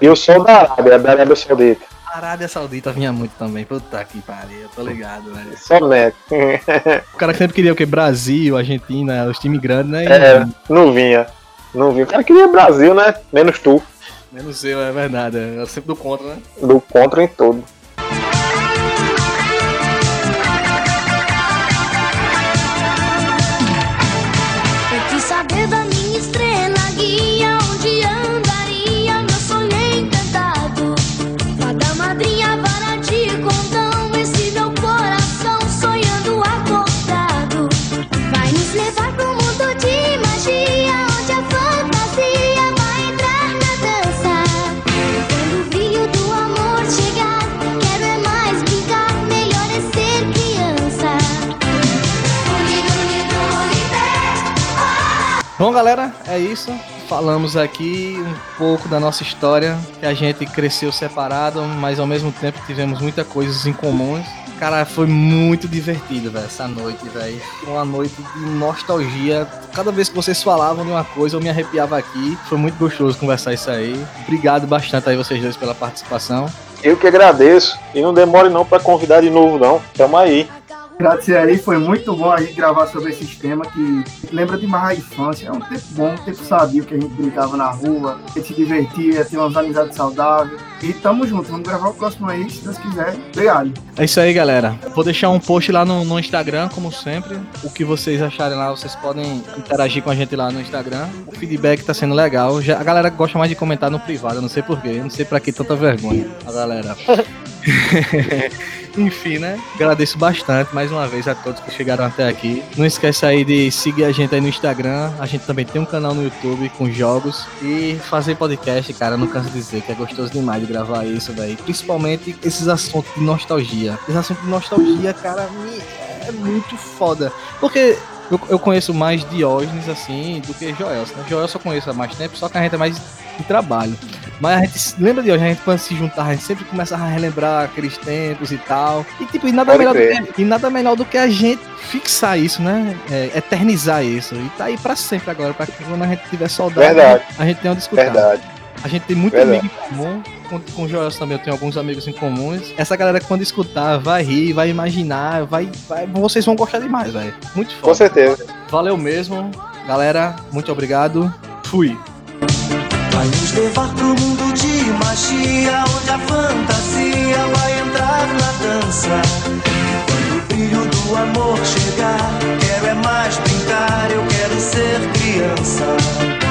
E eu sou da Arábia, da Arábia Saudita. A Arábia Saudita vinha muito também. Puta que pariu, eu tô ligado, velho. Somente. O cara sempre queria o quê? Brasil, Argentina, os times grandes, né? E É, não vinha. Não vinha. O cara queria Brasil, né? Menos tu. Menos eu, é verdade. Eu sempre do contra, né? Do contra em todo. Bom, galera, é isso. falamos aqui um pouco da nossa história, que a gente cresceu separado, mas ao mesmo tempo tivemos muitas coisas em comuns. Cara, foi muito divertido, velho, essa noite, velho. Uma noite de nostalgia. Cada vez que vocês falavam de uma coisa, eu me arrepiava aqui. Foi muito gostoso conversar isso aí. Obrigado bastante aí vocês dois pela participação. Eu que agradeço. E não demore não pra convidar de novo, não. Tamo aí. Agradecer aí, foi muito bom a gente gravar sobre esses temas que lembra demais a infância. É um tempo bom, um tempo sadio que a gente brincava na rua, a gente se divertia, tinha umas amizades saudáveis. E tamo junto, vamos gravar o próximo aí, se Deus quiser. Obrigado. É isso aí, galera. Vou deixar um post lá no, no Instagram, como sempre. O que vocês acharem lá, vocês podem interagir com a gente lá no Instagram. O feedback tá sendo legal. Já, a galera gosta mais de comentar no privado, eu não sei porquê. Eu não sei pra que tanta vergonha, a galera. Enfim, né? Agradeço bastante mais uma vez a todos que chegaram até aqui. Não esquece aí de seguir a gente aí no Instagram. A gente também tem um canal no YouTube com jogos. E fazer podcast, cara, não canso de dizer que é gostoso demais de gravar isso, velho. Principalmente esses assuntos de nostalgia. Esse assunto de nostalgia, cara, me é muito foda. Porque eu, eu conheço mais Diógenes, assim, do que Joel. Né? Joel eu só conheço há mais tempo, só que a gente é mais de trabalho. Mas a gente lembra de hoje, a gente quando se juntar, a gente sempre começa a relembrar aqueles tempos e tal. E tipo, e nada, Pode melhor do que, e nada melhor do que a gente fixar isso, né? É, eternizar isso. E tá aí pra sempre agora, pra que quando a gente tiver saudade, Verdade. a gente tenha onde escutar. Verdade. A gente tem muito Verdade. amigo em comum. Com, com o Joel também eu tenho alguns amigos em comuns. Essa galera quando escutar vai rir, vai imaginar, vai, vai vocês vão gostar demais, velho. Muito Com foda. certeza. Valeu mesmo. Galera, muito obrigado. Fui. Vai nos levar pro mundo de magia, onde a fantasia vai entrar na dança. Quando o brilho do amor chegar, quero é mais brincar, eu quero ser criança.